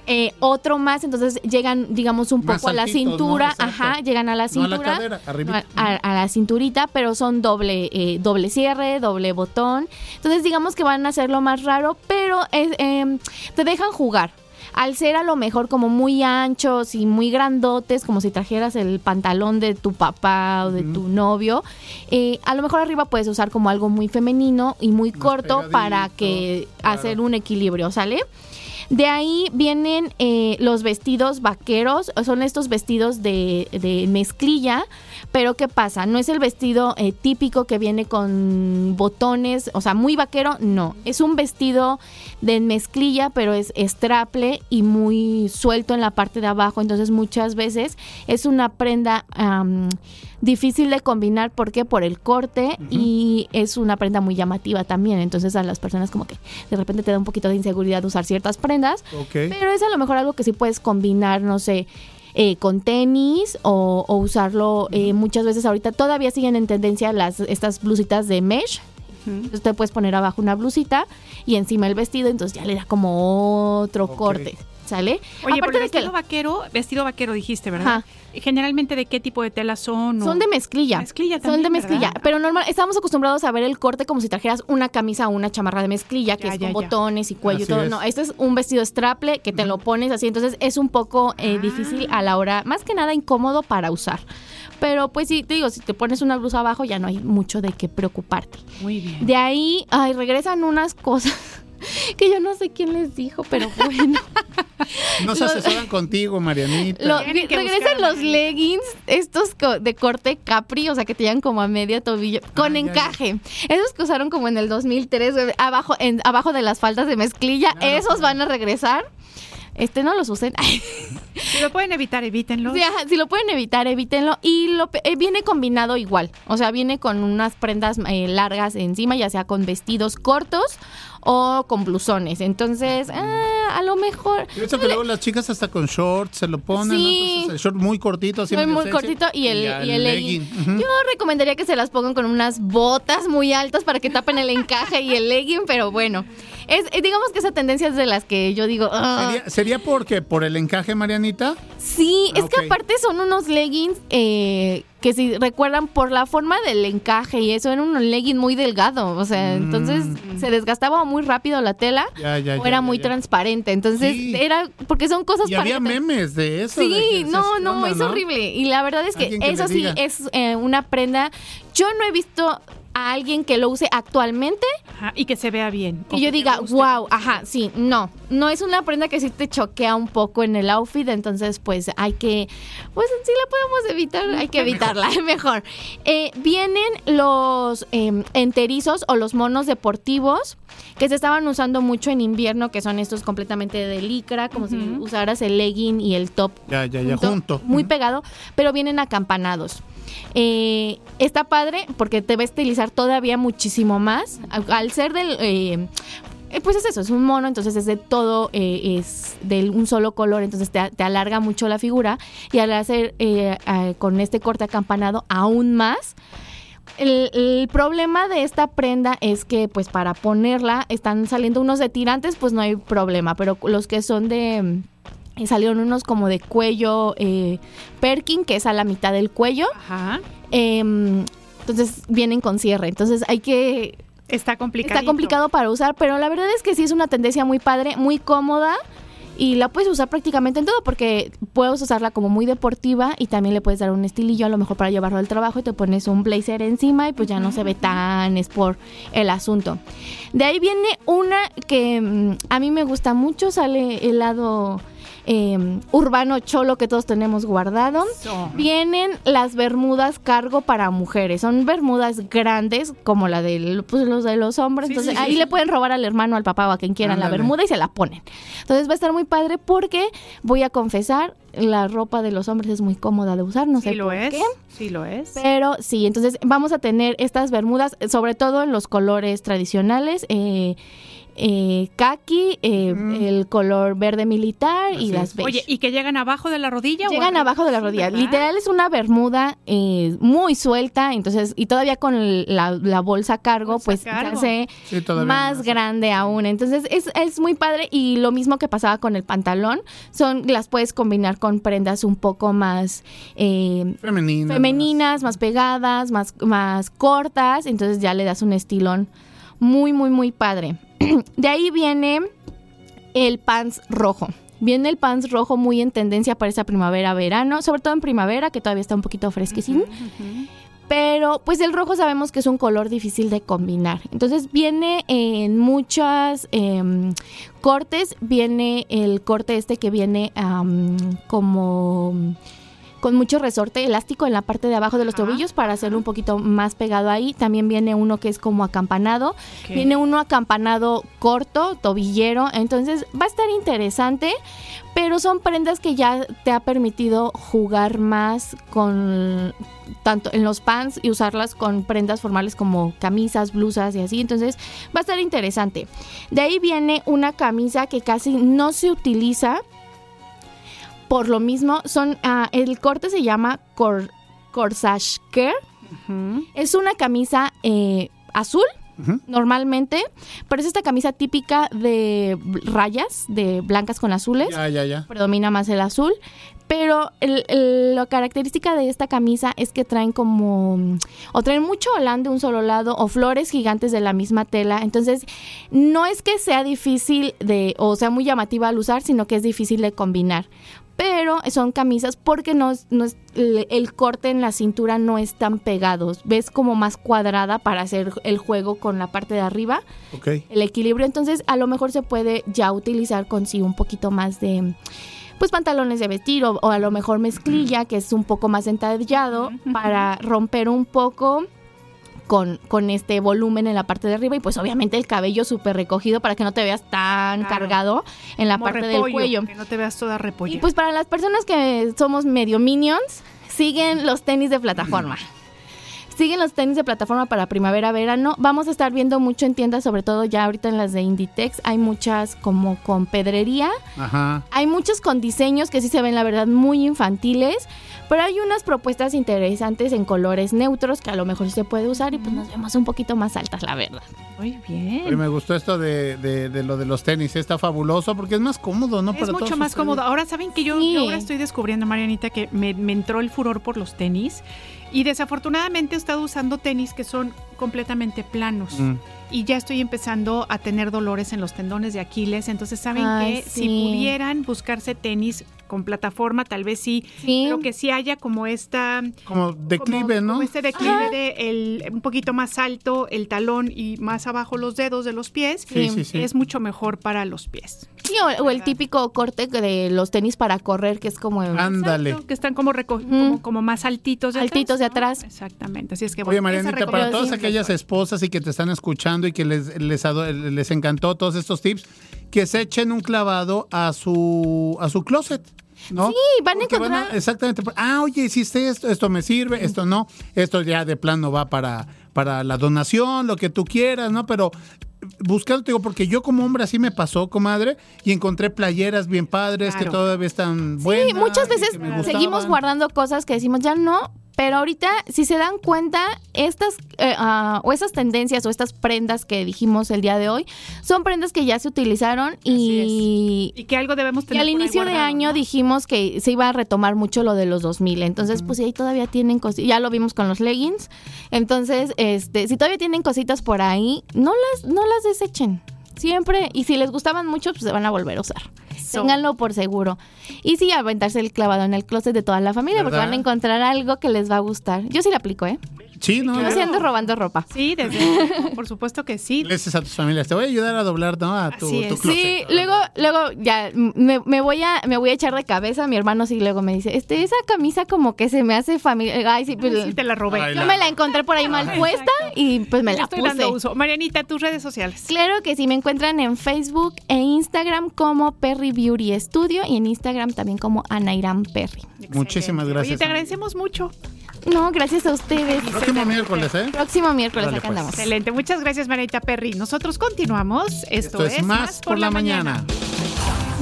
Eh, otro más, entonces llegan, digamos, un Más poco a la cintura, ajá, llegan a la No a cintura, la cadera, arribita. a, a- a la cinturita, pero son doble, eh, doble cierre, doble botón. Entonces, digamos que van a ser lo más raro, pero em, te dejan jugar. Al ser a lo mejor como muy anchos y muy grandotes, como si trajeras el pantalón de tu papá o de tu novio, eh, a lo mejor arriba puedes usar como algo muy femenino y muy corto para que claro. hacer un equilibrio, ¿sale? De ahí vienen eh, los vestidos vaqueros, son estos vestidos de, de mezclilla, pero ¿qué pasa? No es el vestido eh, típico que viene con botones, o sea, muy vaquero, no. Es un vestido de mezclilla, pero es straple y muy suelto en la parte de abajo, entonces muchas veces es una prenda difícil de combinar, ¿por qué? Por el corte y es una prenda muy llamativa también, entonces a las personas como que de repente te da un poquito de inseguridad usar ciertas prendas, pero es a lo mejor algo que sí puedes combinar, no sé, eh, con tenis o, o usarlo eh, muchas veces ahorita. Todavía siguen en tendencia las estas blusitas de mesh. Entonces te puedes poner abajo una blusita y encima el vestido, entonces ya le da como otro corte, ¿sale? Oye, Aparte de que vestido vaquero, vestido vaquero dijiste, ¿verdad? Ajá. Generalmente de qué tipo de tela son? o- Son de mezclilla. Mezclilla Son también, de mezclilla. ¿verdad? Pero normal, estamos acostumbrados a ver el corte como si trajeras una camisa o una chamarra de mezclilla, que Ya, es ya, con ya. botones y cuello y todo. es. No, este es un vestido straple que te lo pones así. Entonces es un poco eh, Ah. difícil a la hora, más que nada incómodo para usar. Pero pues sí, te digo, si te pones una blusa abajo ya no hay mucho de qué preocuparte. Muy bien. De ahí, ay, regresan unas cosas que yo no sé quién les dijo, pero bueno. No se asesoran contigo, Marianita. Lo- regresan los Marianita. leggings, estos de corte capri, o sea que te llegan como a media tobillo, con Ah, ya, encaje. Esos que usaron como en el 2003, güey, abajo, en, abajo de las faldas de mezclilla, Claro, esos claro. van a regresar. Este no los usen. si lo pueden evitar, evítenlo. Sí, ajá, si lo pueden evitar, evítenlo. Y lo, pe- eh, viene combinado igual. O sea, viene con unas prendas eh, largas encima, ya sea con vestidos cortos o con blusones. Entonces, ah, a lo mejor. Yo pienso que luego las chicas hasta con shorts se lo ponen, Sí. ¿no? Entonces, el short muy cortito, así Muy, cortito y el, ya y el legging. Yo recomendaría que se las pongan con unas botas muy altas para que tapen el encaje y el legging, pero bueno. Es, eh, digamos que esa tendencia es de las que yo digo. "Ah". ¿Sería, ¿Sería porque por el encaje, Marianita? Sí, Ah, es que aparte son unos leggings eh, que si recuerdan por la forma del encaje y eso, era un legging muy delgado. O sea, Mm. entonces se desgastaba muy rápido la tela Ya, ya, o ya, era muy transparente. Entonces Sí. era porque son cosas Y había memes de eso. Sí, no, ¿qué no, onda, es no? horrible. Y la verdad es que eso sí es eh, una prenda. Yo no he visto a alguien que lo use actualmente Ajá, y que se vea bien. y yo diga, wow, ajá, sí, no, no es una prenda que sí te choquea un poco en el outfit, entonces pues hay que, pues sí la podemos evitar, hay que evitarla, mejor. Eh, vienen los eh, enterizos o los monos deportivos que se estaban usando mucho en invierno, que son estos completamente de licra, como si usaras el legging y el top Ya, ya, ya, junto. muy pegado, pero vienen acampanados. Eh, está padre porque te va a estilizar todavía muchísimo más. Al, ser del... eh, pues es eso, es un mono, entonces es de todo, eh, es de un solo color, entonces te, alarga mucho la figura y al hacer con este corte acampanado aún más, el, el problema de esta prenda es que pues para ponerla están saliendo unos de tirantes, pues no hay problema, pero los que son de... mm, salieron unos como de cuello eh, perkin, que es a la mitad del cuello. Em, entonces vienen con cierre, entonces hay que... Está complicado. Está complicado para usar, pero la verdad es que sí es una tendencia muy padre, muy cómoda. Y la puedes usar prácticamente en todo porque puedes usarla como muy deportiva y también le puedes dar un estilillo a lo mejor para llevarlo al trabajo y te pones un blazer encima y pues ya no se ve tan sport el asunto. De ahí viene una que mm, a mí me gusta mucho, sale el lado eh, urbano cholo que todos tenemos guardado. Vienen las bermudas cargo para mujeres. Son bermudas grandes como la de pues, los de los hombres. Sí, Entonces sí, ahí sí. le pueden robar al hermano, al papá o a quien quieran la bermuda y se la ponen. Entonces va a estar muy padre porque voy a confesar, la ropa de los hombres es muy cómoda de usar. No sé Sí lo por es. qué. Sí lo es. Pero sí, entonces vamos a tener estas bermudas, sobre todo en los colores tradicionales. Eh, eh, kaki, eh, el color verde militar y las beige. Oye, ¿y que llegan abajo de la rodilla? o Llegan abajo de la rodilla. ¿verdad? Literal es una bermuda eh, muy suelta, entonces, y todavía con el- la, la bolsa cargo, pues cargo. se hace Sí, más grande aún. Entonces es, es muy padre y lo mismo que pasaba con el pantalón, son las puedes combinar con prendas un poco más eh, Femenina. femeninas, más pegadas, más, más cortas, entonces ya le das un estilón muy, muy, muy padre. De ahí viene el pants rojo. Viene el pants rojo muy en tendencia para esa primavera-verano, sobre todo en primavera, que todavía está un poquito fresquecín. Pero pues el rojo sabemos que es un color difícil de combinar. Entonces viene en muchas em, cortes. Viene el corte este que viene como con mucho resorte elástico en la parte de abajo de los tobillos para hacerlo un poquito más pegado ahí. También viene uno que es como acampanado. Viene uno acampanado corto, tobillero. Entonces va a estar interesante. Pero son prendas que ya te ha permitido jugar más con tanto en los pants y usarlas con prendas formales como camisas, blusas y así. Entonces va a estar interesante. De ahí viene una camisa que casi no se utiliza. Por lo mismo, son ah, el corte se llama cor, corsage care. Es una camisa eh, azul normalmente, pero es esta camisa típica de rayas, de blancas con azules Ya, ya, ya. predomina más el azul. Pero el- el- la característica de esta camisa es que traen como. O traen mucho holán de un solo lado o flores gigantes de la misma tela. Entonces, no es que sea difícil de. o sea muy llamativa al usar, sino que es difícil de combinar. Pero son camisas porque no, es- no es- el, el corte en la cintura no es tan pegado. Ves como más cuadrada para hacer el juego con la parte de arriba Ok. el equilibrio. Entonces, a lo mejor se puede ya utilizar con sí un poquito más de pues pantalones de vestir o, o a lo mejor mezclilla, que es un poco más entallado para romper un poco con, con este volumen en la parte de arriba y pues obviamente el cabello súper recogido para que no te veas tan Claro. cargado en la Como parte del cuello. Que no te veas toda. Y pues para las personas que somos medio minions, siguen los tenis de plataforma. Siguen los tenis de plataforma para primavera-verano. Vamos a estar viendo mucho en tiendas, sobre todo ya ahorita en las de Inditex. Hay muchas como con pedrería. Ajá. Hay muchos con diseños que sí se ven, la verdad, muy infantiles. Pero hay unas propuestas interesantes en colores neutros que a lo mejor sí se puede usar y pues nos vemos un poquito más altas, la verdad. Muy bien. Oye, me gustó esto de, de- de lo de los tenis. Está fabuloso porque es más cómodo, ¿no? Es Para mucho todos más ustedes. cómodo. Ahora saben que yo, yo ahora estoy descubriendo, Marianita, que me, me entró el furor por los tenis. Y desafortunadamente he estado usando tenis que son completamente planos. Mm. Y ya estoy empezando a tener dolores en los tendones de Aquiles. Entonces, ¿saben Ay, que sí. Si pudieran buscarse tenis con plataforma, tal vez sí, pero que sí haya como esta... Como declive, ¿no? Como este declive de el, un poquito más alto el talón y más abajo los dedos de los pies, Sí, sí, sí. es mucho mejor para los pies. Sí, o, o el típico corte de los tenis para correr, que es como... Exacto, que están como, reco- como, como más altitos de Altitos de atrás. Exactamente, así es que Oye, bueno, esa Marianita, para todas aquellas esposas y que te están escuchando y que les, les, les encantó todos estos tips, que se echen un clavado a su, a su closet. ¿no? Sí, van a Porque encontrar... exactamente. Ah, oye, hiciste esto, esto me sirve, esto no, esto ya de plano va para, para la donación, lo que tú quieras, ¿no? Pero buscando, te digo, porque yo como hombre así me pasó, comadre, y encontré playeras bien padres que todavía están buenas. Sí, muchas veces seguimos guardando cosas que decimos ya no, pero ahorita si se dan cuenta estas eh, ah, o esas tendencias o estas prendas que dijimos el día de hoy son prendas que ya se utilizaron y y que algo debemos y tener al por ahí inicio de año dijimos que se iba a retomar mucho lo de los 2000 entonces pues ahí todavía tienen cositas ya lo vimos con los leggings. Entonces este si todavía tienen cositas por ahí no las no las desechen siempre y si les gustaban mucho pues se van a volver a usar Ténganlo por seguro. Y sí, aventarse el clavado en el closet de toda la familia, porque van a encontrar algo que les va a gustar. Yo sí lo aplico, ¿eh? Sí, no, ando robando ropa. Sí, desde por supuesto que sí. Gracias a tus familias. Te voy a ayudar a doblar, ¿no? A tu, Así tu es. closet. Sí, luego, luego ya me, me voy a me voy a echar de cabeza. Mi hermano sí luego me dice, este, esa camisa como que se me hace familia. Ay, sí, pues, Sí, te la robé. yo me la encontré por ahí mal puesta y pues me Le la estoy puse. dando uso. Marianita, tus redes sociales. Claro que sí, me encuentran en Facebook e Instagram como Perry Beauty Studio y en Instagram también como Anairam Perry. Muchísimas Oye, gracias. te agradecemos mucho. No, gracias a ustedes. Próximo miércoles, ¿eh? Próximo miércoles Órale, acá pues. andamos. Excelente. Muchas gracias, Marianita Perry. Nosotros continuamos. Esto, Esto es Más por la Mañana.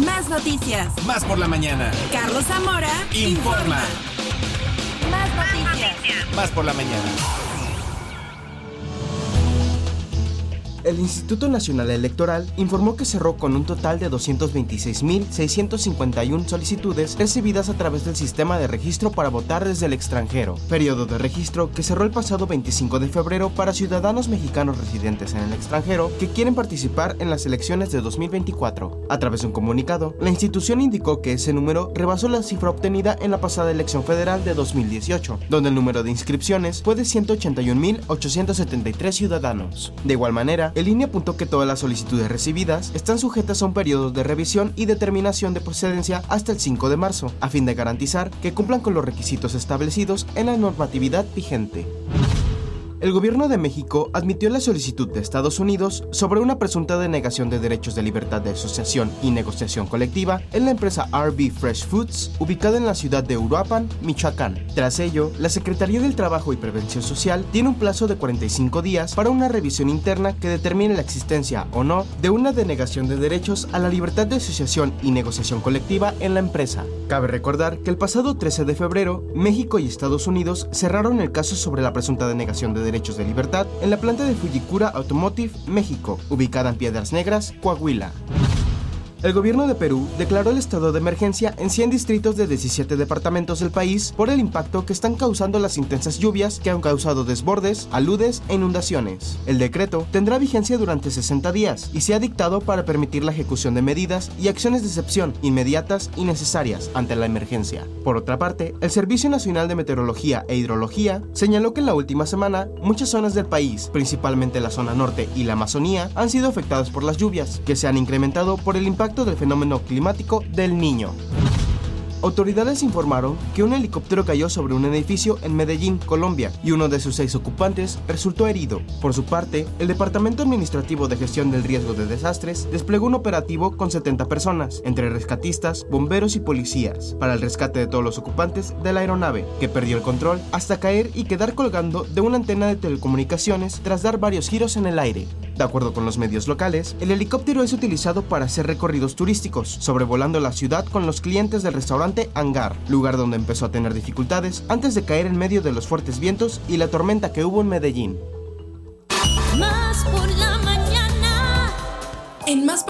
Más noticias. Más por la mañana. Carlos Zamora Informa. Más noticias. Más por la mañana. El Instituto Nacional Electoral informó que cerró con un total de 226.651 solicitudes recibidas a través del sistema de registro para votar desde el extranjero, periodo de registro que cerró el pasado 25 de febrero para ciudadanos mexicanos residentes en el extranjero que quieren participar en las elecciones de 2024. A través de un comunicado, la institución indicó que ese número rebasó la cifra obtenida en la pasada elección federal de 2018, donde el número de inscripciones fue de 181.873 ciudadanos. De igual manera, el INE apuntó que todas las solicitudes recibidas están sujetas a un periodo de revisión y determinación de procedencia hasta el 5 de marzo, a fin de garantizar que cumplan con los requisitos establecidos en la normatividad vigente. El gobierno de México admitió la solicitud de Estados Unidos sobre una presunta denegación de derechos de libertad de asociación y negociación colectiva en la empresa RB Fresh Foods, ubicada en la ciudad de Uruapan, Michoacán. Tras ello, la Secretaría del Trabajo y Prevención Social tiene un plazo de 45 días para una revisión interna que determine la existencia o no de una denegación de derechos a la libertad de asociación y negociación colectiva en la empresa. Cabe recordar que el pasado 13 de febrero, México y Estados Unidos cerraron el caso sobre la presunta denegación de derechos de libertad en la planta de Fujikura Automotive, México, ubicada en Piedras Negras, Coahuila. El gobierno de Perú declaró el estado de emergencia en 100 distritos de 17 departamentos del país por el impacto que están causando las intensas lluvias que han causado desbordes, aludes e inundaciones. El decreto tendrá vigencia durante 60 días y se ha dictado para permitir la ejecución de medidas y acciones de excepción inmediatas y necesarias ante la emergencia. Por otra parte, el Servicio Nacional de Meteorología e Hidrología señaló que en la última semana muchas zonas del país, principalmente la zona norte y la Amazonía, han sido afectadas por las lluvias, que se han incrementado por el impacto del fenómeno climático del niño. autoridades informaron que un helicóptero cayó sobre un edificio en Medellín, Colombia, y uno de sus seis ocupantes resultó herido. Por su parte, el Departamento Administrativo de Gestión del Riesgo de Desastres desplegó un operativo con 70 personas, entre rescatistas, bomberos y policías, para el rescate de todos los ocupantes de la aeronave, que perdió el control hasta caer y quedar colgando de una antena de telecomunicaciones tras dar varios giros en el aire. De acuerdo con los medios locales, el helicóptero es utilizado para hacer recorridos turísticos, sobrevolando la ciudad con los clientes del restaurante Hangar, lugar donde empezó a tener dificultades antes de caer en medio de los fuertes vientos y la tormenta que hubo en Medellín. Más por la mañana. En más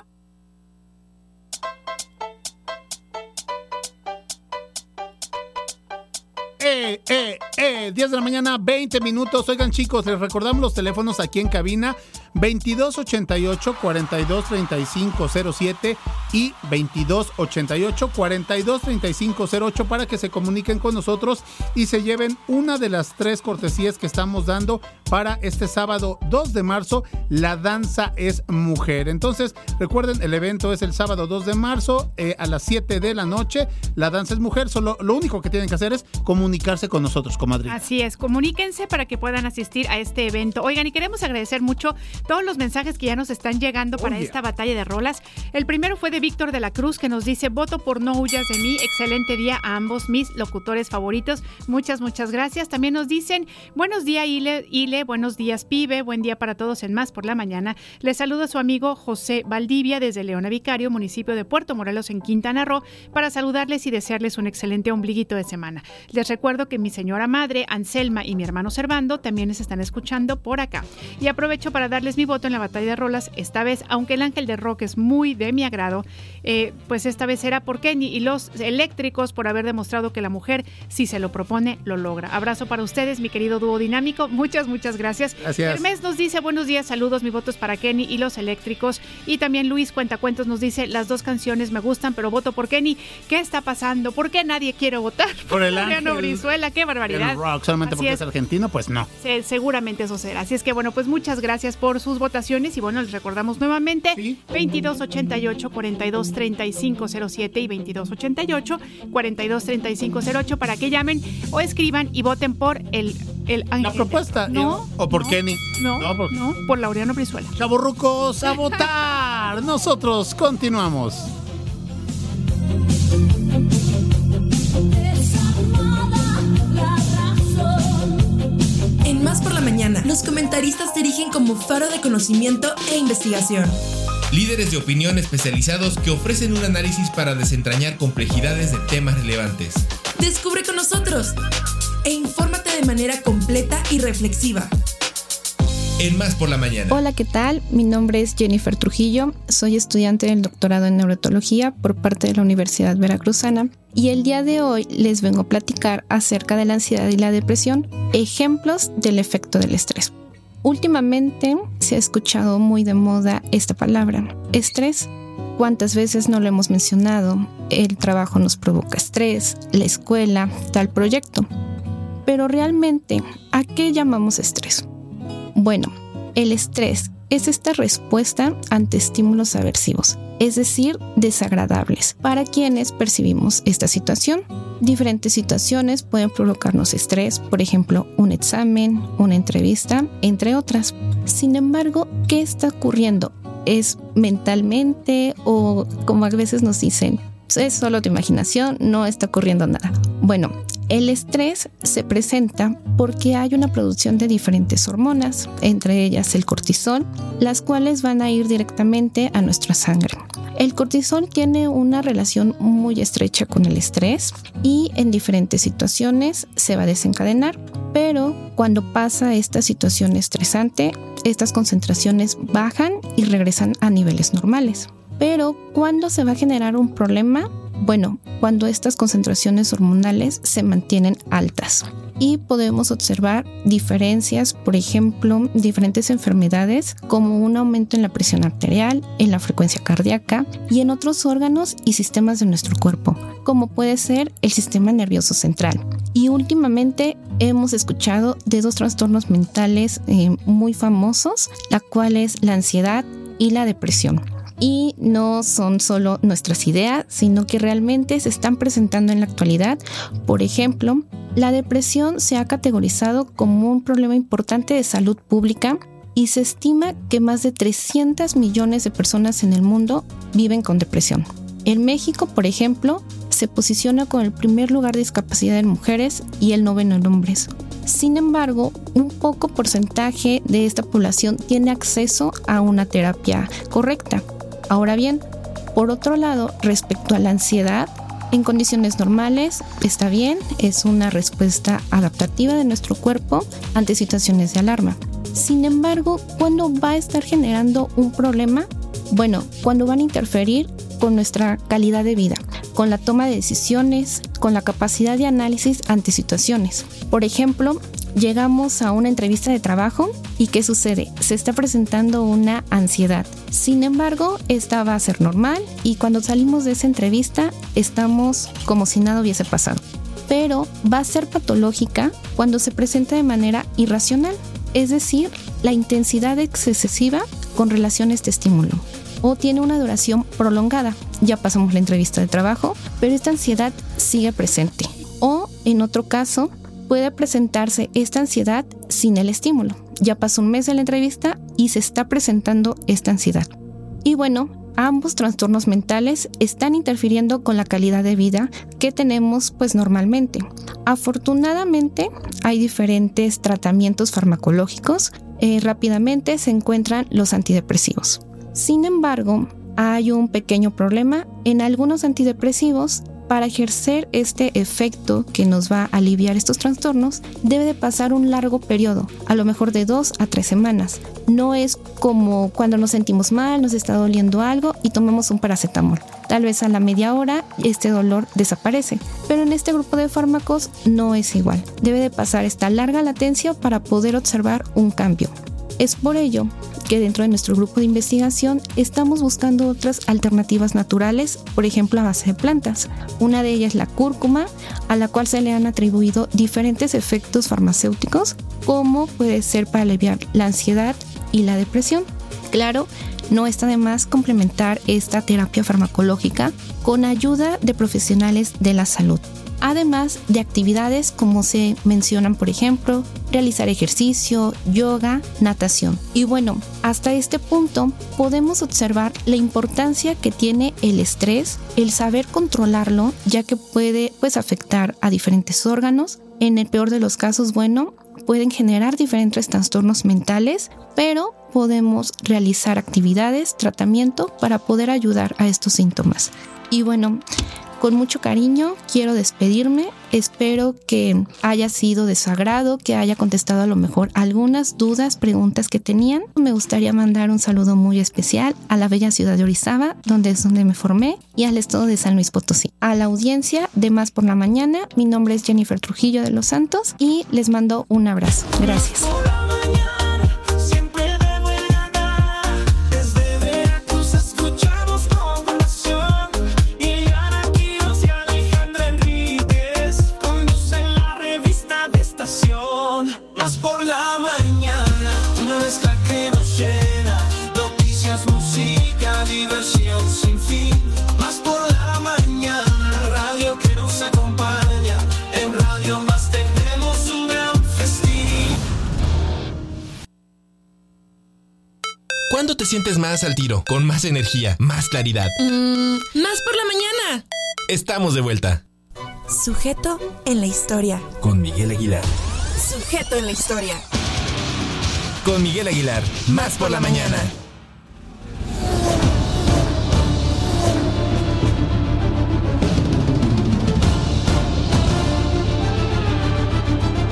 Eh, eh, eh, 10 de la mañana, 20 minutos. Oigan, chicos, les recordamos los teléfonos aquí en cabina: 2288-423507 y 2288-423508 para que se comuniquen con nosotros y se lleven una de las tres cortesías que estamos dando para este sábado 2 de marzo. La danza es mujer. Entonces, recuerden, el evento es el sábado 2 de marzo eh, a las 7 de la noche. La danza es mujer. Solo lo único que tienen que hacer es comunicarse con nosotros, comadre. Así es, comuníquense para que puedan asistir a este evento. Oigan, y queremos agradecer mucho todos los mensajes que ya nos están llegando para esta batalla de rolas. El primero fue de Víctor de la Cruz que nos dice, voto por No huyas de mí. Excelente día a ambos mis locutores favoritos. Muchas, muchas gracias. También nos dicen, buenos días Ile, Ile, buenos días Pibe, buen día para todos en Más por la Mañana. Les saludo a su amigo José Valdivia desde Leona Vicario, municipio de Puerto Morelos en Quintana Roo, para saludarles y desearles un excelente ombliguito de semana. Les recuerdo que mi señora madre, Anselma y mi hermano Servando también les están escuchando por acá. Y aprovecho para darles mi voto en la batalla de rolas. Esta vez, aunque el ángel de rock es muy de mi agrado, eh, pues esta vez será por Kenny y los eléctricos por haber demostrado que la mujer, si se lo propone, lo logra. Abrazo para ustedes, mi querido dúo dinámico. Muchas, muchas gracias. Gracias. Hermes nos dice buenos días, saludos, mi voto es para Kenny y los eléctricos. Y también Luis Cuentacuentos nos dice las dos canciones me gustan, pero voto por Kenny. ¿Qué está pasando? ¿Por qué nadie quiere votar? Por el Mariano ángel. Brizuela, qué barbaridad. El rock, solamente Así porque es. es argentino, pues no. Se- seguramente eso será. Así es que bueno, pues muchas gracias por sus votaciones y bueno, les recordamos nuevamente 2288 42 35 07 y 2288 42 35 08 para que llamen o escriban y voten por el el ángel. La propuesta. No, ¿O por Kenny? no, No, por- no, por Laureano Brizuela. Chavorrucos, a votar. Nosotros continuamos. En Más los comentaristas se erigen como faro de conocimiento e investigación. Líderes de opinión especializados que ofrecen un análisis para desentrañar complejidades de temas relevantes. Descubre con nosotros e infórmate de manera completa y reflexiva. En Más por la Mañana. Hola, ¿qué tal? Mi nombre es Jennifer Trujillo, soy estudiante del doctorado en neurotología por parte de la Universidad Veracruzana y el día de hoy les vengo a platicar acerca de la ansiedad y la depresión, ejemplos del efecto del estrés. Últimamente se ha escuchado muy de moda esta palabra, estrés. ¿Cuántas veces no lo hemos mencionado? El trabajo nos provoca estrés, la escuela, tal proyecto. Pero realmente, ¿a qué llamamos estrés? Bueno, el estrés es esta respuesta ante estímulos aversivos, es decir, desagradables, para quienes percibimos esta situación. Diferentes situaciones pueden provocarnos estrés, por ejemplo, un examen, una entrevista, entre otras. Sin embargo, ¿qué está ocurriendo? ¿Es mentalmente o como a veces nos dicen, es solo tu imaginación, no está ocurriendo nada? Bueno, el estrés se presenta porque hay una producción de diferentes hormonas, entre ellas el cortisol, las cuales van a ir directamente a nuestra sangre. El cortisol tiene una relación muy estrecha con el estrés y en diferentes situaciones se va a desencadenar, pero cuando pasa esta situación estresante, estas concentraciones bajan y regresan a niveles normales. Pero ¿cuándo se va a generar un problema? Bueno, cuando estas concentraciones hormonales se mantienen altas y podemos observar diferencias, por ejemplo, diferentes enfermedades como un aumento en la presión arterial, en la frecuencia cardíaca y en otros órganos y sistemas de nuestro cuerpo, como puede ser el sistema nervioso central. Y últimamente hemos escuchado de dos trastornos mentales eh, muy famosos, la cual es la ansiedad y la depresión. Y no son solo nuestras ideas, sino que realmente se están presentando en la actualidad. Por ejemplo, la depresión se ha categorizado como un problema importante de salud pública y se estima que más de 300 millones de personas en el mundo viven con depresión. En México, por ejemplo, se posiciona con el primer lugar de discapacidad en mujeres y el noveno en hombres. Sin embargo, un poco porcentaje de esta población tiene acceso a una terapia correcta. Ahora bien, por otro lado, respecto a la ansiedad, en condiciones normales está bien, es una respuesta adaptativa de nuestro cuerpo ante situaciones de alarma. Sin embargo, ¿cuándo va a estar generando un problema? Bueno, cuando van a interferir con nuestra calidad de vida, con la toma de decisiones, con la capacidad de análisis ante situaciones. Por ejemplo, llegamos a una entrevista de trabajo y ¿qué sucede? Se está presentando una ansiedad. Sin embargo, esta va a ser normal y cuando salimos de esa entrevista estamos como si nada hubiese pasado. Pero va a ser patológica cuando se presenta de manera irracional, es decir, la intensidad excesiva con relación a este estímulo o tiene una duración prolongada. Ya pasamos la entrevista de trabajo, pero esta ansiedad sigue presente. O, en otro caso, puede presentarse esta ansiedad sin el estímulo. Ya pasó un mes de la entrevista y se está presentando esta ansiedad. Y bueno, ambos trastornos mentales están interfiriendo con la calidad de vida que tenemos pues normalmente. Afortunadamente hay diferentes tratamientos farmacológicos. Eh, rápidamente se encuentran los antidepresivos. Sin embargo, hay un pequeño problema en algunos antidepresivos. Para ejercer este efecto que nos va a aliviar estos trastornos, debe de pasar un largo periodo, a lo mejor de dos a tres semanas. No es como cuando nos sentimos mal, nos está doliendo algo y tomamos un paracetamol. Tal vez a la media hora este dolor desaparece, pero en este grupo de fármacos no es igual. Debe de pasar esta larga latencia para poder observar un cambio. Es por ello que dentro de nuestro grupo de investigación estamos buscando otras alternativas naturales, por ejemplo a base de plantas. Una de ellas es la cúrcuma, a la cual se le han atribuido diferentes efectos farmacéuticos, como puede ser para aliviar la ansiedad y la depresión. Claro, no está de más complementar esta terapia farmacológica con ayuda de profesionales de la salud además de actividades como se mencionan, por ejemplo, realizar ejercicio, yoga, natación. Y bueno, hasta este punto podemos observar la importancia que tiene el estrés, el saber controlarlo, ya que puede pues afectar a diferentes órganos. En el peor de los casos, bueno, pueden generar diferentes trastornos mentales, pero podemos realizar actividades, tratamiento para poder ayudar a estos síntomas. Y bueno, con mucho cariño quiero despedirme. Espero que haya sido de su agrado, que haya contestado a lo mejor algunas dudas, preguntas que tenían. Me gustaría mandar un saludo muy especial a la bella ciudad de Orizaba, donde es donde me formé, y al estado de San Luis Potosí. A la audiencia de Más por la Mañana, mi nombre es Jennifer Trujillo de los Santos y les mando un abrazo. Gracias. Te sientes más al tiro? Con más energía, más claridad. Mm, más por la mañana. Estamos de vuelta. Sujeto en la historia. Con Miguel Aguilar. Sujeto en la historia. Con Miguel Aguilar. Más por la mañana.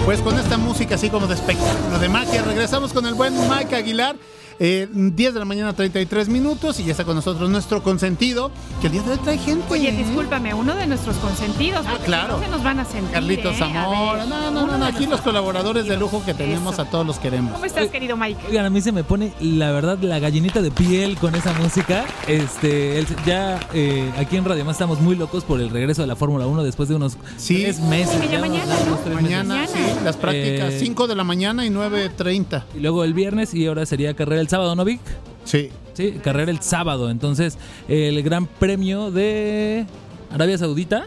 Pues con esta música así como de espectáculo de magia, regresamos con el buen Mike Aguilar. Eh, 10 de la mañana, 33 minutos, y ya está con nosotros nuestro consentido, que el día de hoy trae gente. Oye, ¿eh? discúlpame, uno de nuestros consentidos. Ah, porque claro. No se nos van a sentir. Carlitos ¿eh? Zamora. No, no, no, no, aquí los colaboradores de lujo que tenemos a todos los queremos. ¿Cómo estás, querido Mike? Oigan, a mí se me pone, la verdad, la gallinita de piel con esa música. Este, el- ya eh, aquí en Radio Más estamos muy locos por el regreso de la Fórmula 1 después de unos tres meses. Que ya mañana, ¿no? tres Mañana, meses. sí, las prácticas, Eh, 5 de la mañana y 9.30. Y luego el viernes y ahora sería carrera el sábado, ¿no, Vic? Sí. Sí, carrera el sábado. Entonces, el Gran Premio de Arabia Saudita,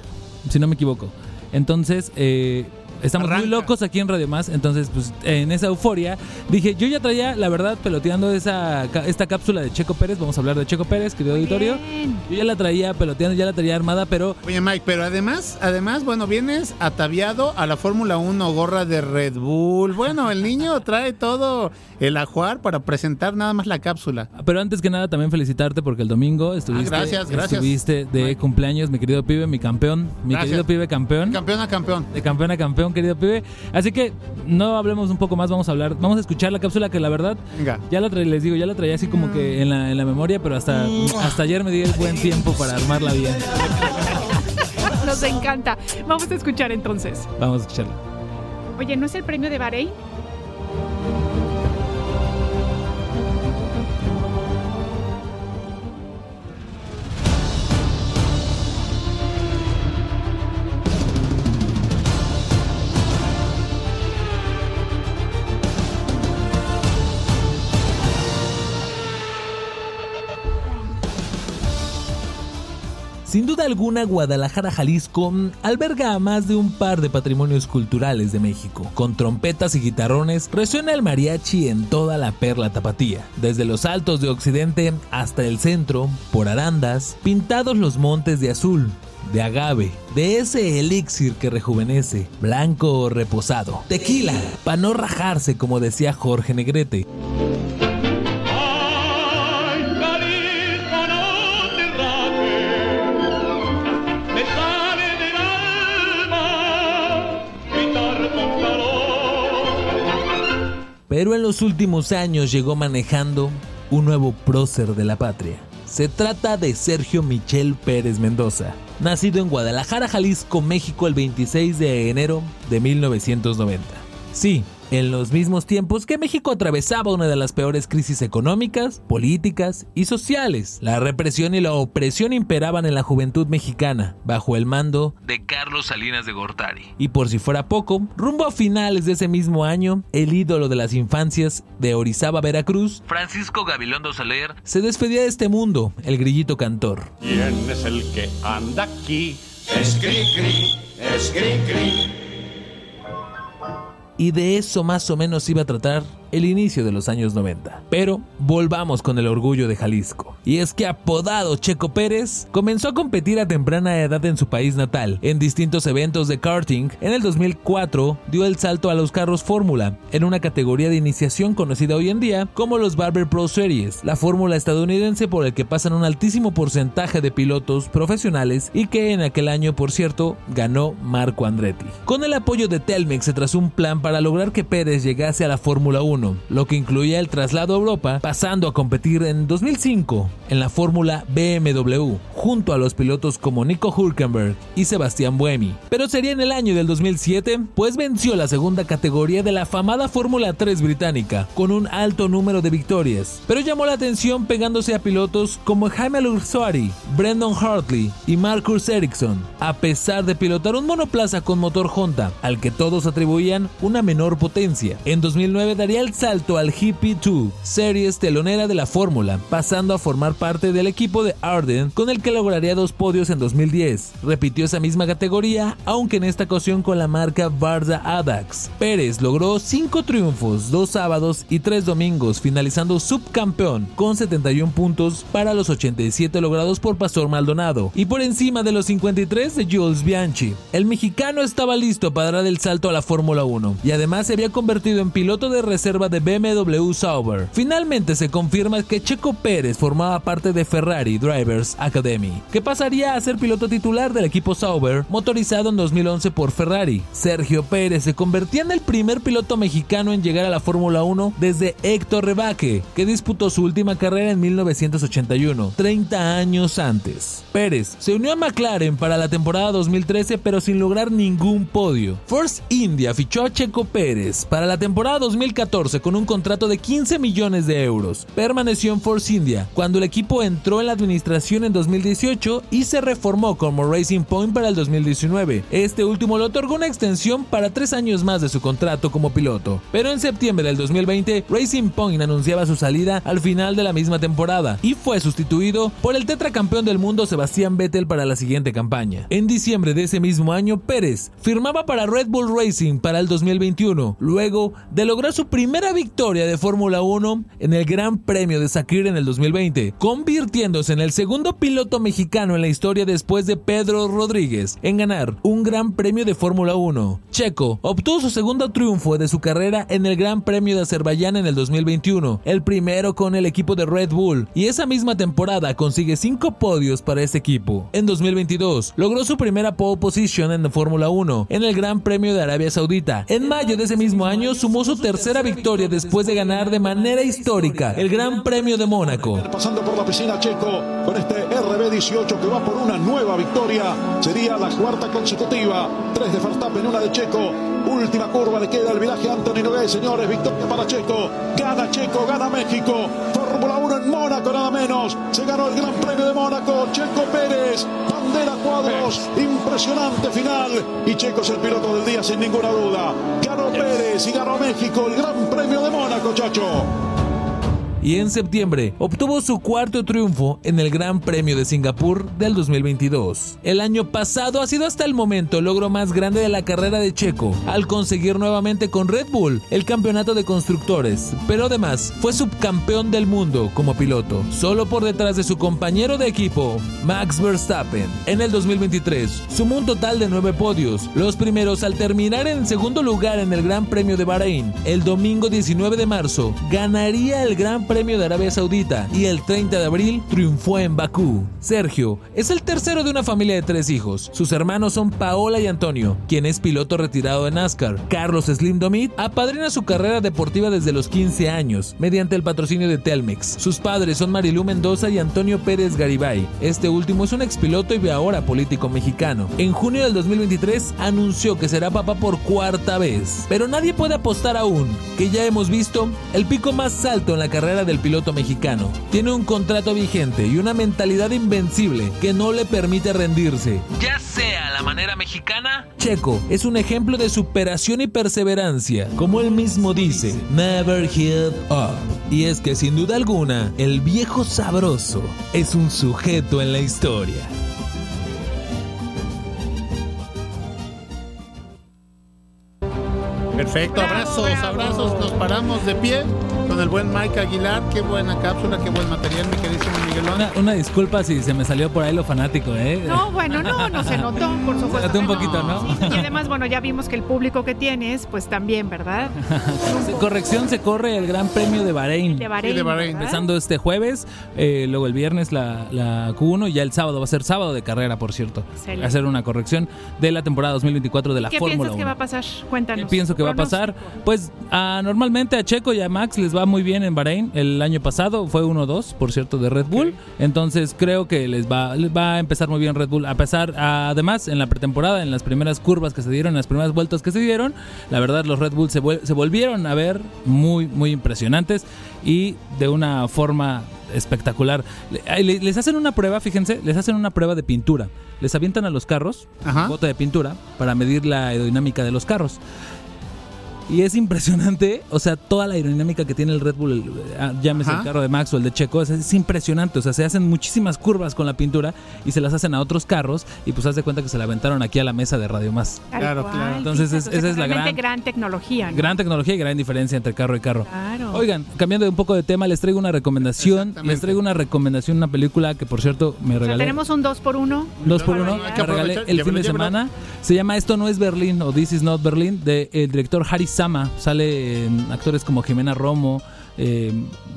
si no me equivoco. Entonces, eh, Estamos muy locos aquí en Radio Más, entonces pues en esa euforia dije, yo ya traía, la verdad, peloteando esa esta cápsula de Checo Pérez, vamos a hablar de Checo Pérez, querido auditorio. Yo ya la traía peloteando, ya la traía armada, pero... Oye Mike, pero además, además, bueno, vienes ataviado a la Fórmula 1, gorra de Red Bull. Bueno, el niño trae todo el ajuar para presentar nada más la cápsula. Pero antes que nada también felicitarte porque el domingo estuviste, ah, gracias, gracias. estuviste de cumpleaños, mi querido pibe, mi campeón, mi querido pibe campeón. Campeón a campeón. De campeón a campeón, querido pibe. Así que no hablemos un poco más, vamos a hablar, vamos a escuchar la cápsula que la verdad, ya la traía, les digo, ya la traía así como que en la, en la memoria, pero hasta, hasta ayer me di el buen tiempo para armarla bien. Nos encanta. Vamos a escuchar entonces. Vamos a escucharla. Oye, ¿no es el premio de Bahrein? Sin duda alguna, Guadalajara, Jalisco alberga a más de un par de patrimonios culturales de México. Con trompetas y guitarrones resuena el mariachi en toda la perla tapatía. Desde los altos de Occidente hasta el centro, por arandas, pintados los montes de azul, de agave, de ese elixir que rejuvenece, blanco o reposado. Tequila, para no rajarse como decía Jorge Negrete. Pero en los últimos años llegó manejando un nuevo prócer de la patria. Se trata de Sergio Michel Pérez Mendoza, nacido en Guadalajara, Jalisco, México el 26 de enero de 1990. Sí, en los mismos tiempos que México atravesaba una de las peores crisis económicas, políticas y sociales. La represión y la opresión imperaban en la juventud mexicana, bajo el mando de Carlos Salinas de Gortari. Y por si fuera poco, rumbo a finales de ese mismo año, el ídolo de las infancias de Orizaba, Veracruz, Francisco Gabilondo Soler, se despedía de este mundo, el grillito cantor. ¿Quién es el que anda aquí? Es cri cri, es cri cri. Y de eso más o menos iba a tratar el inicio de los años 90. Pero volvamos con el orgullo de Jalisco. Y es que apodado Checo Pérez, comenzó a competir a temprana edad en su país natal, en distintos eventos de karting. En el 2004 dio el salto a los carros Fórmula, en una categoría de iniciación conocida hoy en día como los Barber Pro Series, la fórmula estadounidense por el que pasan un altísimo porcentaje de pilotos profesionales y que en aquel año, por cierto, ganó Marco Andretti. Con el apoyo de Telmex se trazó un plan para lograr que Pérez llegase a la Fórmula 1 lo que incluía el traslado a Europa, pasando a competir en 2005 en la Fórmula BMW, junto a los pilotos como Nico Hülkenberg y Sebastián Buemi. Pero sería en el año del 2007, pues venció la segunda categoría de la famada Fórmula 3 británica, con un alto número de victorias, pero llamó la atención pegándose a pilotos como Jaime Lurzuari, Brendan Hartley y Marcus Ericsson, a pesar de pilotar un monoplaza con motor Honda, al que todos atribuían una menor potencia. En 2009 daría el salto al GP2, series telonera de la Fórmula, pasando a formar parte del equipo de Arden, con el que lograría dos podios en 2010. Repitió esa misma categoría, aunque en esta ocasión con la marca Barza Adax. Pérez logró cinco triunfos, dos sábados y tres domingos, finalizando subcampeón con 71 puntos para los 87 logrados por Pastor Maldonado y por encima de los 53 de Jules Bianchi. El mexicano estaba listo para dar el salto a la Fórmula 1 y además se había convertido en piloto de reserva de BMW Sauber. Finalmente se confirma que Checo Pérez formaba parte de Ferrari Drivers Academy, que pasaría a ser piloto titular del equipo Sauber, motorizado en 2011 por Ferrari. Sergio Pérez se convertía en el primer piloto mexicano en llegar a la Fórmula 1 desde Héctor Rebaque, que disputó su última carrera en 1981, 30 años antes. Pérez se unió a McLaren para la temporada 2013 pero sin lograr ningún podio. Force India fichó a Checo Pérez para la temporada 2014 2014 con un contrato de 15 millones de euros. Permaneció en Force India cuando el equipo entró en la administración en 2018 y se reformó como Racing Point para el 2019. Este último le otorgó una extensión para tres años más de su contrato como piloto. Pero en septiembre del 2020, Racing Point anunciaba su salida al final de la misma temporada y fue sustituido por el tetracampeón del mundo Sebastián Vettel para la siguiente campaña. En diciembre de ese mismo año, Pérez firmaba para Red Bull Racing para el 2021, luego de lograr su victoria de Fórmula 1 en el Gran Premio de Sakir en el 2020, convirtiéndose en el segundo piloto mexicano en la historia después de Pedro Rodríguez en ganar un Gran Premio de Fórmula 1. Checo obtuvo su segundo triunfo de su carrera en el Gran Premio de Azerbaiyán en el 2021, el primero con el equipo de Red Bull, y esa misma temporada consigue cinco podios para este equipo. En 2022 logró su primera pole position en la Fórmula 1 en el Gran Premio de Arabia Saudita. En mayo de ese mismo año sumó su tercera victoria después de ganar de manera histórica el Gran Premio de Mónaco. Pasando por la piscina Checo con este RB18 que va por una nueva victoria. Sería la cuarta consecutiva. Tres de Verstappen, una de Checo. Última curva le queda el viraje Anthony Nogués, señores. Victoria para Checo. Gana Checo, gana México. Fórmula 1 en Mónaco, nada menos. Se ganó el Gran Premio de Mónaco. Checo Pérez, bandera cuadros. Impresionante final. Y Checo es el piloto del día, sin ninguna duda. Ganó Pérez y ganó México el Gran Premio de Mónaco, chacho y en septiembre obtuvo su cuarto triunfo en el Gran Premio de Singapur del 2022. El año pasado ha sido hasta el momento el logro más grande de la carrera de Checo, al conseguir nuevamente con Red Bull el campeonato de constructores, pero además fue subcampeón del mundo como piloto, solo por detrás de su compañero de equipo, Max Verstappen. En el 2023 sumó un total de nueve podios, los primeros al terminar en segundo lugar en el Gran Premio de Bahrein. El domingo 19 de marzo ganaría el Gran Premio de Arabia Saudita y el 30 de abril triunfó en Bakú. Sergio es el tercero de una familia de tres hijos. Sus hermanos son Paola y Antonio, quien es piloto retirado de NASCAR. Carlos Slim Domit apadrina su carrera deportiva desde los 15 años mediante el patrocinio de Telmex. Sus padres son Marilú Mendoza y Antonio Pérez Garibay. Este último es un expiloto y ahora político mexicano. En junio del 2023 anunció que será papá por cuarta vez. Pero nadie puede apostar aún que ya hemos visto el pico más alto en la carrera del piloto mexicano. Tiene un contrato vigente y una mentalidad invencible que no le permite rendirse. Ya sea la manera mexicana, Checo es un ejemplo de superación y perseverancia. Como él mismo dice, never give up. Y es que sin duda alguna, el viejo sabroso es un sujeto en la historia. Perfecto, abrazos, abrazos. Nos paramos de pie con el buen Mike Aguilar. Qué buena cápsula, qué buen material, mi queridísimo Miguelón. Una, una disculpa si se me salió por ahí lo fanático, ¿eh? No, bueno, no, no se notó, por supuesto. Se notó un poquito, ¿no? Sí, y además, bueno, ya vimos que el público que tienes, pues también, ¿verdad? Corrección, se corre el Gran Premio de Bahrein. De Bahrein, Sí, de Bahrein. ¿verdad? Empezando este jueves, eh, luego el viernes la, la Q1 y ya el sábado va a ser sábado de carrera, por cierto. Excelente. Ser una corrección de la temporada 2024 de la ¿Qué Fórmula piensas 1. que va a pasar? Cuéntanos. ¿Qué pienso que va a pasar? Pues ah, normalmente a Checo y a Max les va muy bien en Bahrein. El año pasado fue 1-2, por cierto, de Red Bull. Entonces creo que les va, les va a empezar muy bien Red Bull. A pesar, además, en la pretemporada, en las primeras curvas que se dieron, en las primeras vueltas que se dieron, la verdad los Red Bull se, volvieron a ver muy, muy impresionantes y de una forma espectacular. Les hacen una prueba, fíjense, les hacen una prueba de pintura. Les avientan a los carros, bota de pintura, para medir la aerodinámica de los carros. Y es impresionante, o sea, toda la aerodinámica que tiene el Red Bull, el- ah, llámese Ajá. el carro de Max o el de Checo, es, es impresionante. O sea, se hacen muchísimas curvas con la pintura y se las hacen a otros carros y pues haz de cuenta que se la aventaron aquí a la mesa de Radio Más. Claro, cual, claro. Entonces, fíjate, es- o sea, esa es la realmente gran- gran tecnología. ¿no? Gran tecnología y gran diferencia entre carro y carro. Claro. Oigan, cambiando un poco de tema, les traigo una recomendación. Les traigo una recomendación, una película que por cierto me O sea, regalé. tenemos un 2 por 1 Dos por uno, Hay que regalé el fin de semana. Se llama Esto no es Berlín o This is not Berlin del director Harry Sama. Sale actores como Jimena Romo, eh,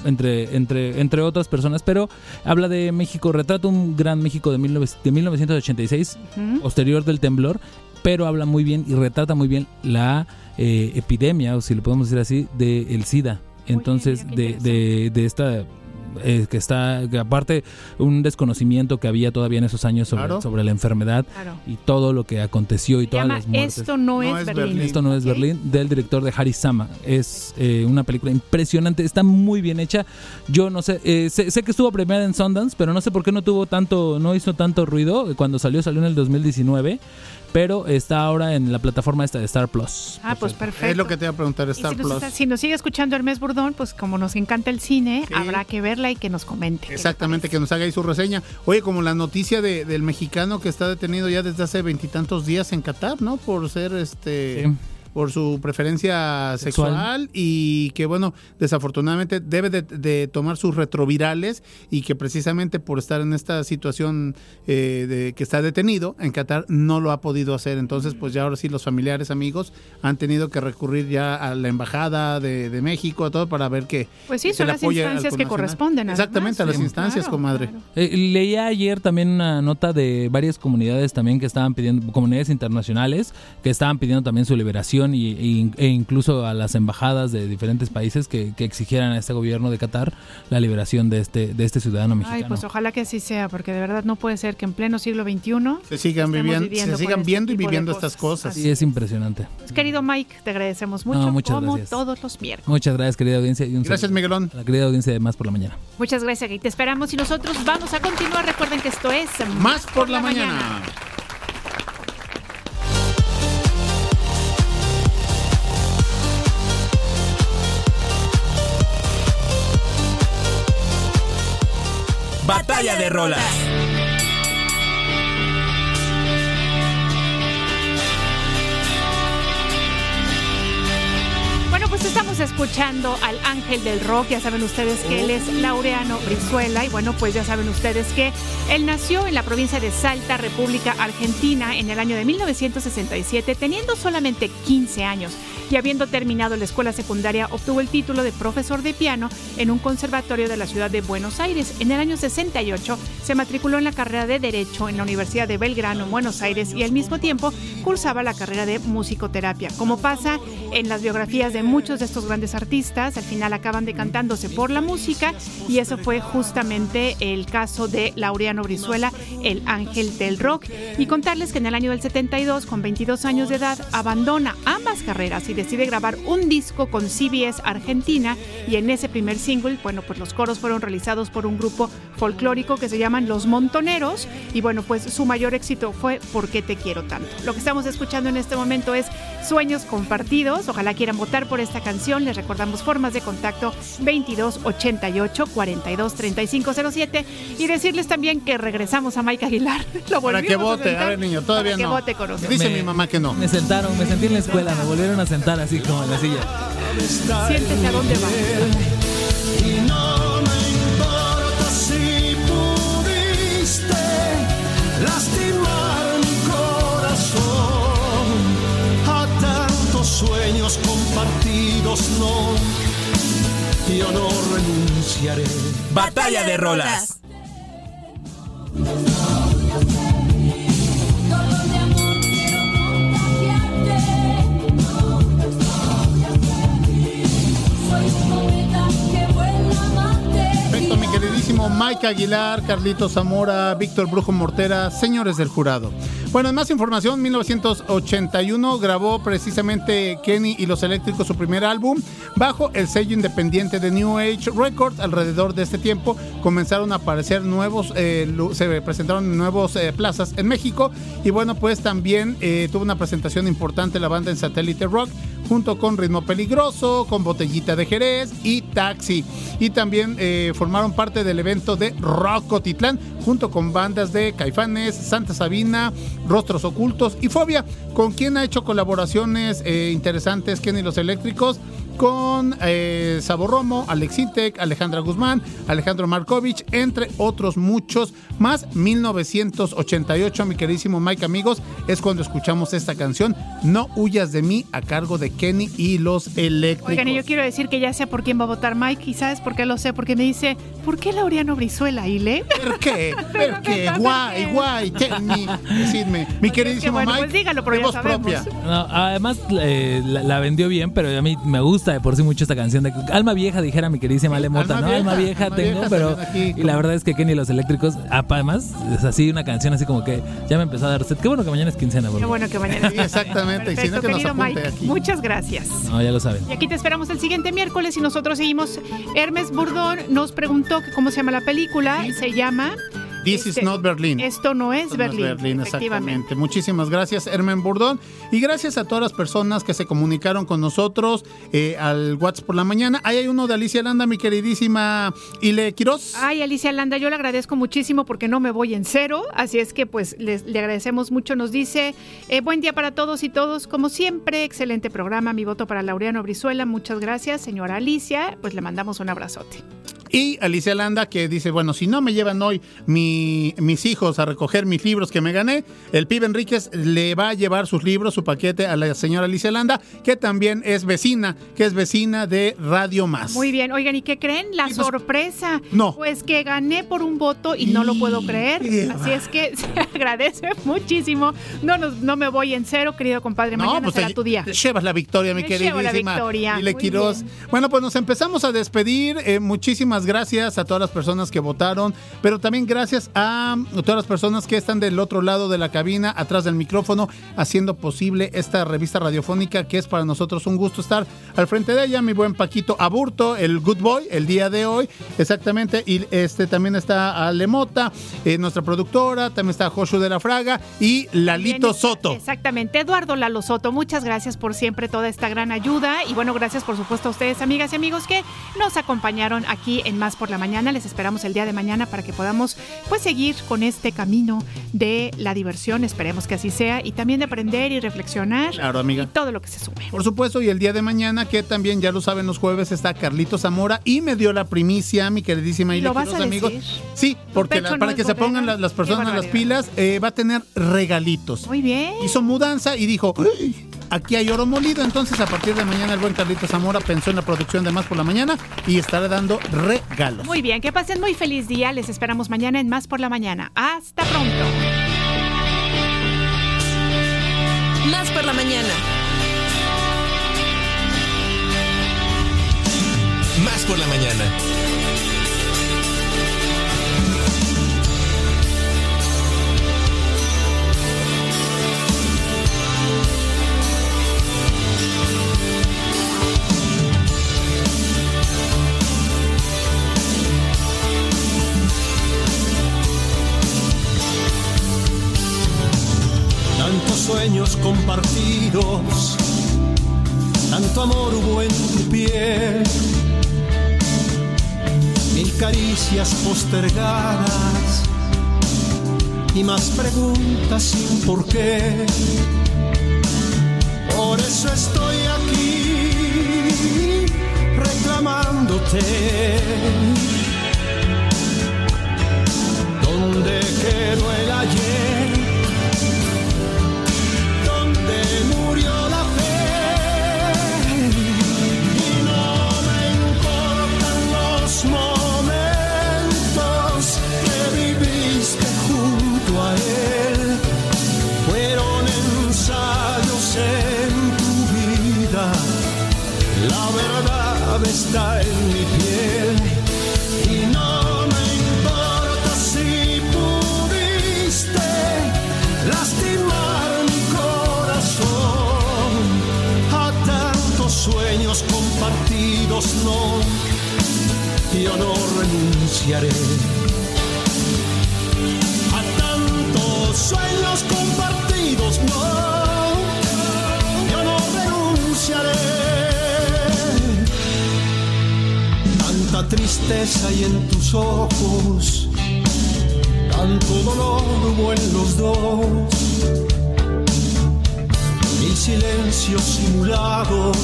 entre, entre, entre otras personas, pero habla de México, retrata un gran México de, 19 de 1986, Ujú. posterior del temblor, pero habla muy bien y retrata muy bien la eh, epidemia, o si lo podemos decir así, del SIDA. Entonces, de, de, de esta eh, que está, que aparte un desconocimiento que había todavía en esos años sobre, Claro. sobre la enfermedad Claro. y todo lo que aconteció y Se todas llama las muertes. Esto no, es, Berlín. Esto no es. Berlín, del director de Harry Sama. Es eh, una película impresionante, está muy bien hecha. Yo no sé, eh, sé, sé que estuvo premiada en Sundance, pero no sé por qué no tuvo tanto, no hizo tanto ruido. Cuando salió, salió en el 2019, pero está ahora en la plataforma esta de Star Plus. Ah, pues perfecto. Es lo que te iba a preguntar, Star si, nos, Plus. está- si nos sigue escuchando Hermes Burdón, pues como nos encanta el cine, habrá que verla y que nos comente. Exactamente, que nos haga ahí su reseña. Oye, como la noticia de- del mexicano que está detenido ya desde hace veintitantos días en Qatar, ¿no? Por ser este. Por su preferencia sexual. Sexual. y que, bueno, desafortunadamente debe de, de tomar sus retrovirales y que precisamente por estar en esta situación eh, de que está detenido en Qatar no lo ha podido hacer. Entonces, pues ya ahora sí los familiares, amigos, han tenido que recurrir ya a la embajada de, de México, a todo para ver que Pues sí, que son las instancias que corresponden. además. Exactamente, a las Sí, instancias, claro, comadre. Eh, leía ayer también una nota de varias comunidades también que estaban pidiendo, comunidades internacionales, que estaban pidiendo también su liberación y, y- e incluso a las embajadas de diferentes países que, que exigieran a este gobierno de Qatar la liberación de este, de este ciudadano mexicano. Ay, pues ojalá que así sea, porque de verdad no puede ser que en pleno siglo XXI se sigan, viviendo, se sigan este viendo y viviendo cosas. estas cosas. Sí, es impresionante. Querido Mike, te agradecemos mucho, No, muchas como gracias. todos los miércoles. Muchas gracias, querida audiencia. Y un Gracias, Miguelón. A la querida audiencia de Más por la Mañana. Muchas gracias, y te esperamos y nosotros vamos a continuar. Recuerden que esto es Más por la mañana. De rolas. Bueno, pues estamos escuchando al ángel del rock. Ya saben ustedes que él es Laureano Brizuela. Y bueno, pues ya saben ustedes que él nació en la provincia de Salta, República Argentina, en el año de 1967, teniendo solamente 15 años. Y habiendo terminado la escuela secundaria, obtuvo el título de profesor de piano en un conservatorio de la ciudad de Buenos Aires. En el año 68 se matriculó en la carrera de Derecho en la Universidad de Belgrano, en Buenos Aires, y al mismo tiempo cursaba la carrera de musicoterapia. Como pasa en las biografías de muchos de estos grandes artistas, al final acaban decantándose por la música, y eso fue justamente el caso de Laureano Brizuela, el ángel del rock. Y contarles que en el año del 72, con 22 años de edad, abandona ambas carreras y decide grabar un disco con CBS Argentina, y en ese primer single, bueno, pues los coros fueron realizados por un grupo folclórico que se llaman Los Montoneros, y bueno, pues su mayor éxito fue ¿Por qué te quiero tanto? Lo que estamos escuchando en este momento es Sueños Compartidos, ojalá quieran votar por esta canción, les recordamos formas de contacto 22 88 42 35 07 y decirles también que regresamos a Mike Aguilar. Lo Para que a vote, a ver niño, todavía para que no. vote con nosotros. Dice Me- mi mamá que no. Me sentaron, me sentí en la escuela, me volvieron a sentar así como en la silla. Siéntese a dónde va. Y no me importa si pudiste lastimar mi corazón. A tantos sueños compartidos, no, yo no renunciaré. Batalla de rolas. Perfecto, mi queridísimo Mike Aguilar, Carlito Zamora, Víctor Brujo Mortera, señores del jurado. Bueno, en más información, 1981 grabó precisamente Kenny y los Eléctricos su primer álbum bajo el sello independiente de New Age Records. Alrededor de este tiempo comenzaron a aparecer nuevos, eh, se presentaron en nuevos eh, plazas en México y bueno, pues también eh, tuvo una presentación importante la banda en Satélite Rock junto con Ritmo Peligroso, con Botellita de Jerez y Taxi. Y también eh, formaron parte del evento de Rock Cotitlán, junto con bandas de Caifanes, Santa Sabina, Rostros Ocultos. Y Fobia, con quien ha hecho colaboraciones eh, interesantes Kenny Los Eléctricos, con eh, Sabo Romo, Alexitec, Alejandra Guzmán, Alejandro Markovich, entre otros muchos más. 1988, mi queridísimo Mike, amigos, es cuando escuchamos esta canción, No huyas de mí, a cargo de Kenny y los Eléctricos. Oigan, y yo quiero decir que ya sé por quién va a votar Mike, y ¿sabes por qué lo sé? Porque me dice, ¿por qué Laureano Brizuela, Ile? ¿Por qué? ¿Por qué? Guay, guay, me, decidme. Mi queridísimo bueno, Mike, pues dígalo, pero ya sabemos. propia. No, además eh, la, la vendió bien, pero a mí me gusta gusta de por sí mucho esta canción de alma vieja, dijera mi queridísima Alemota, ¿no? alma vieja tengo, pero y la verdad es que Kenny y los eléctricos, además, es así una canción así como que ya me empezó a dar sed. Qué bueno que mañana es quincena, Qué bueno que mañana es Exactamente, y si no que nos apunte Mike. aquí. Muchas gracias. No, ya lo saben. Y aquí te esperamos el siguiente miércoles y nosotros seguimos. Hermes Burdón nos preguntó que cómo se llama la película. Se llama This is not Berlin. Esto no es Esto no es Berlín. Berlín, exactamente. Muchísimas gracias, Hermen Burdón. Y gracias a todas las personas que se comunicaron con nosotros eh, al WhatsApp por la mañana. Ahí hay uno de Alicia Landa, mi queridísima Ile Quiroz. Ay, Alicia Landa, yo le agradezco muchísimo porque no me voy en cero, así es que pues les- le agradecemos mucho. Nos dice, eh, buen día para todos y todos, como siempre, excelente programa, mi voto para Laureano Brizuela, muchas gracias, señora Alicia, pues le mandamos un abrazote. Y Alicia Landa que dice, bueno, si no me llevan hoy mi- mis hijos a recoger mis libros que me gané, el pibe Enríquez le va a llevar sus libros, su paquete a la señora Alicia Landa, que también es vecina, que es vecina de Radio Más. Muy bien, oigan, ¿y qué creen? La sorpresa. No. Pues que gané por un voto y no lo puedo creer. Así es que se agradece muchísimo. No, nos- no me voy en cero, querido compadre. No, Mañana pues será te, tu día. te llevas la victoria, mi llevo la victoria. Ile Muy Quiroz. Bueno, pues nos empezamos a despedir. Eh, muchísimas gracias a todas las personas que votaron, pero también gracias a todas las personas que están del otro lado de la cabina, atrás del micrófono, haciendo posible esta revista radiofónica que es para nosotros un gusto estar al frente de ella. Mi buen Paquito Aburto, el Good Boy, el día de hoy, exactamente. Y este también está Alemota, eh, nuestra productora, también está Joshua de la Fraga y Lalito Bien, Soto. Exactamente, Eduardo Lalo Soto, muchas gracias por siempre toda esta gran ayuda y bueno, gracias por supuesto a ustedes, amigas y amigos que nos acompañaron aquí en Más por la Mañana. Les esperamos el día de mañana para que podamos pues seguir con este camino de la diversión, esperemos que así sea y también de aprender y reflexionar Claro, amiga. y todo lo que se sume. Por supuesto, y el día de mañana, que también ya lo saben los jueves, está Carlito Zamora y me dio la primicia, mi queridísima ¿Y lo vas Quiroz, a amigos. decir? Sí, porque la- para que se pongan las, las personas las pilas, eh, va a tener regalitos. Muy bien. Hizo mudanza y dijo, "Uy, aquí hay oro molido. Entonces, a partir de mañana, el buen Carlito Zamora pensó en la producción de Más por la Mañana y estará dando regalos. Muy bien, que pasen muy feliz día, les esperamos mañana en Más por la Mañana. Hasta pronto. Más por la mañana. Más por la mañana. Sueños compartidos, tanto amor hubo en tu piel, mil caricias postergadas y más preguntas sin por qué. Por eso estoy aquí reclamándote. ¿Dónde quedó el en mi piel. Y no me importa si pudiste lastimar mi corazón. A tantos sueños compartidos no yo no renunciaré tristeza hay en tus ojos tanto dolor hubo en los dos, mil silencios simulados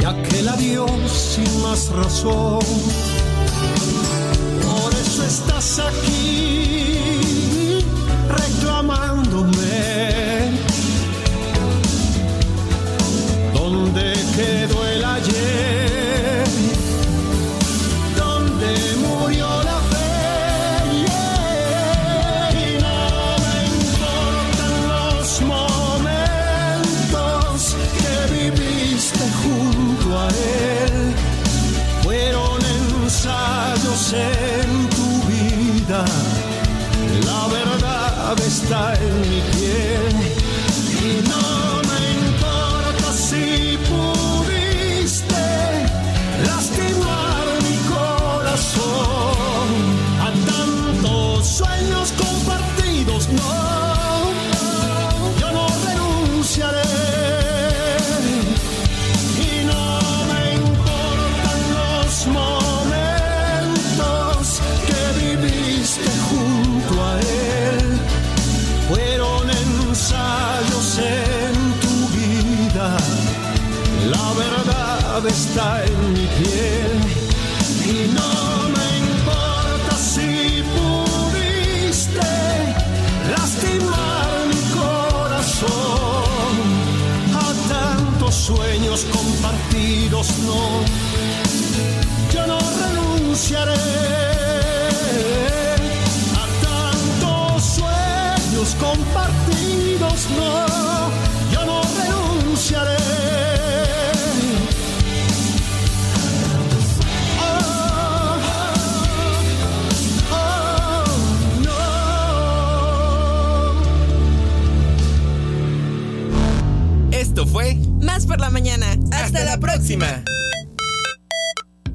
y aquel adiós sin más razón. Por eso estás aquí está en mi piel y no me importa si pudiste lastimar mi corazón. A tantos sueños compartidos no, yo no renunciaré. A tantos sueños compartidos no, próxima.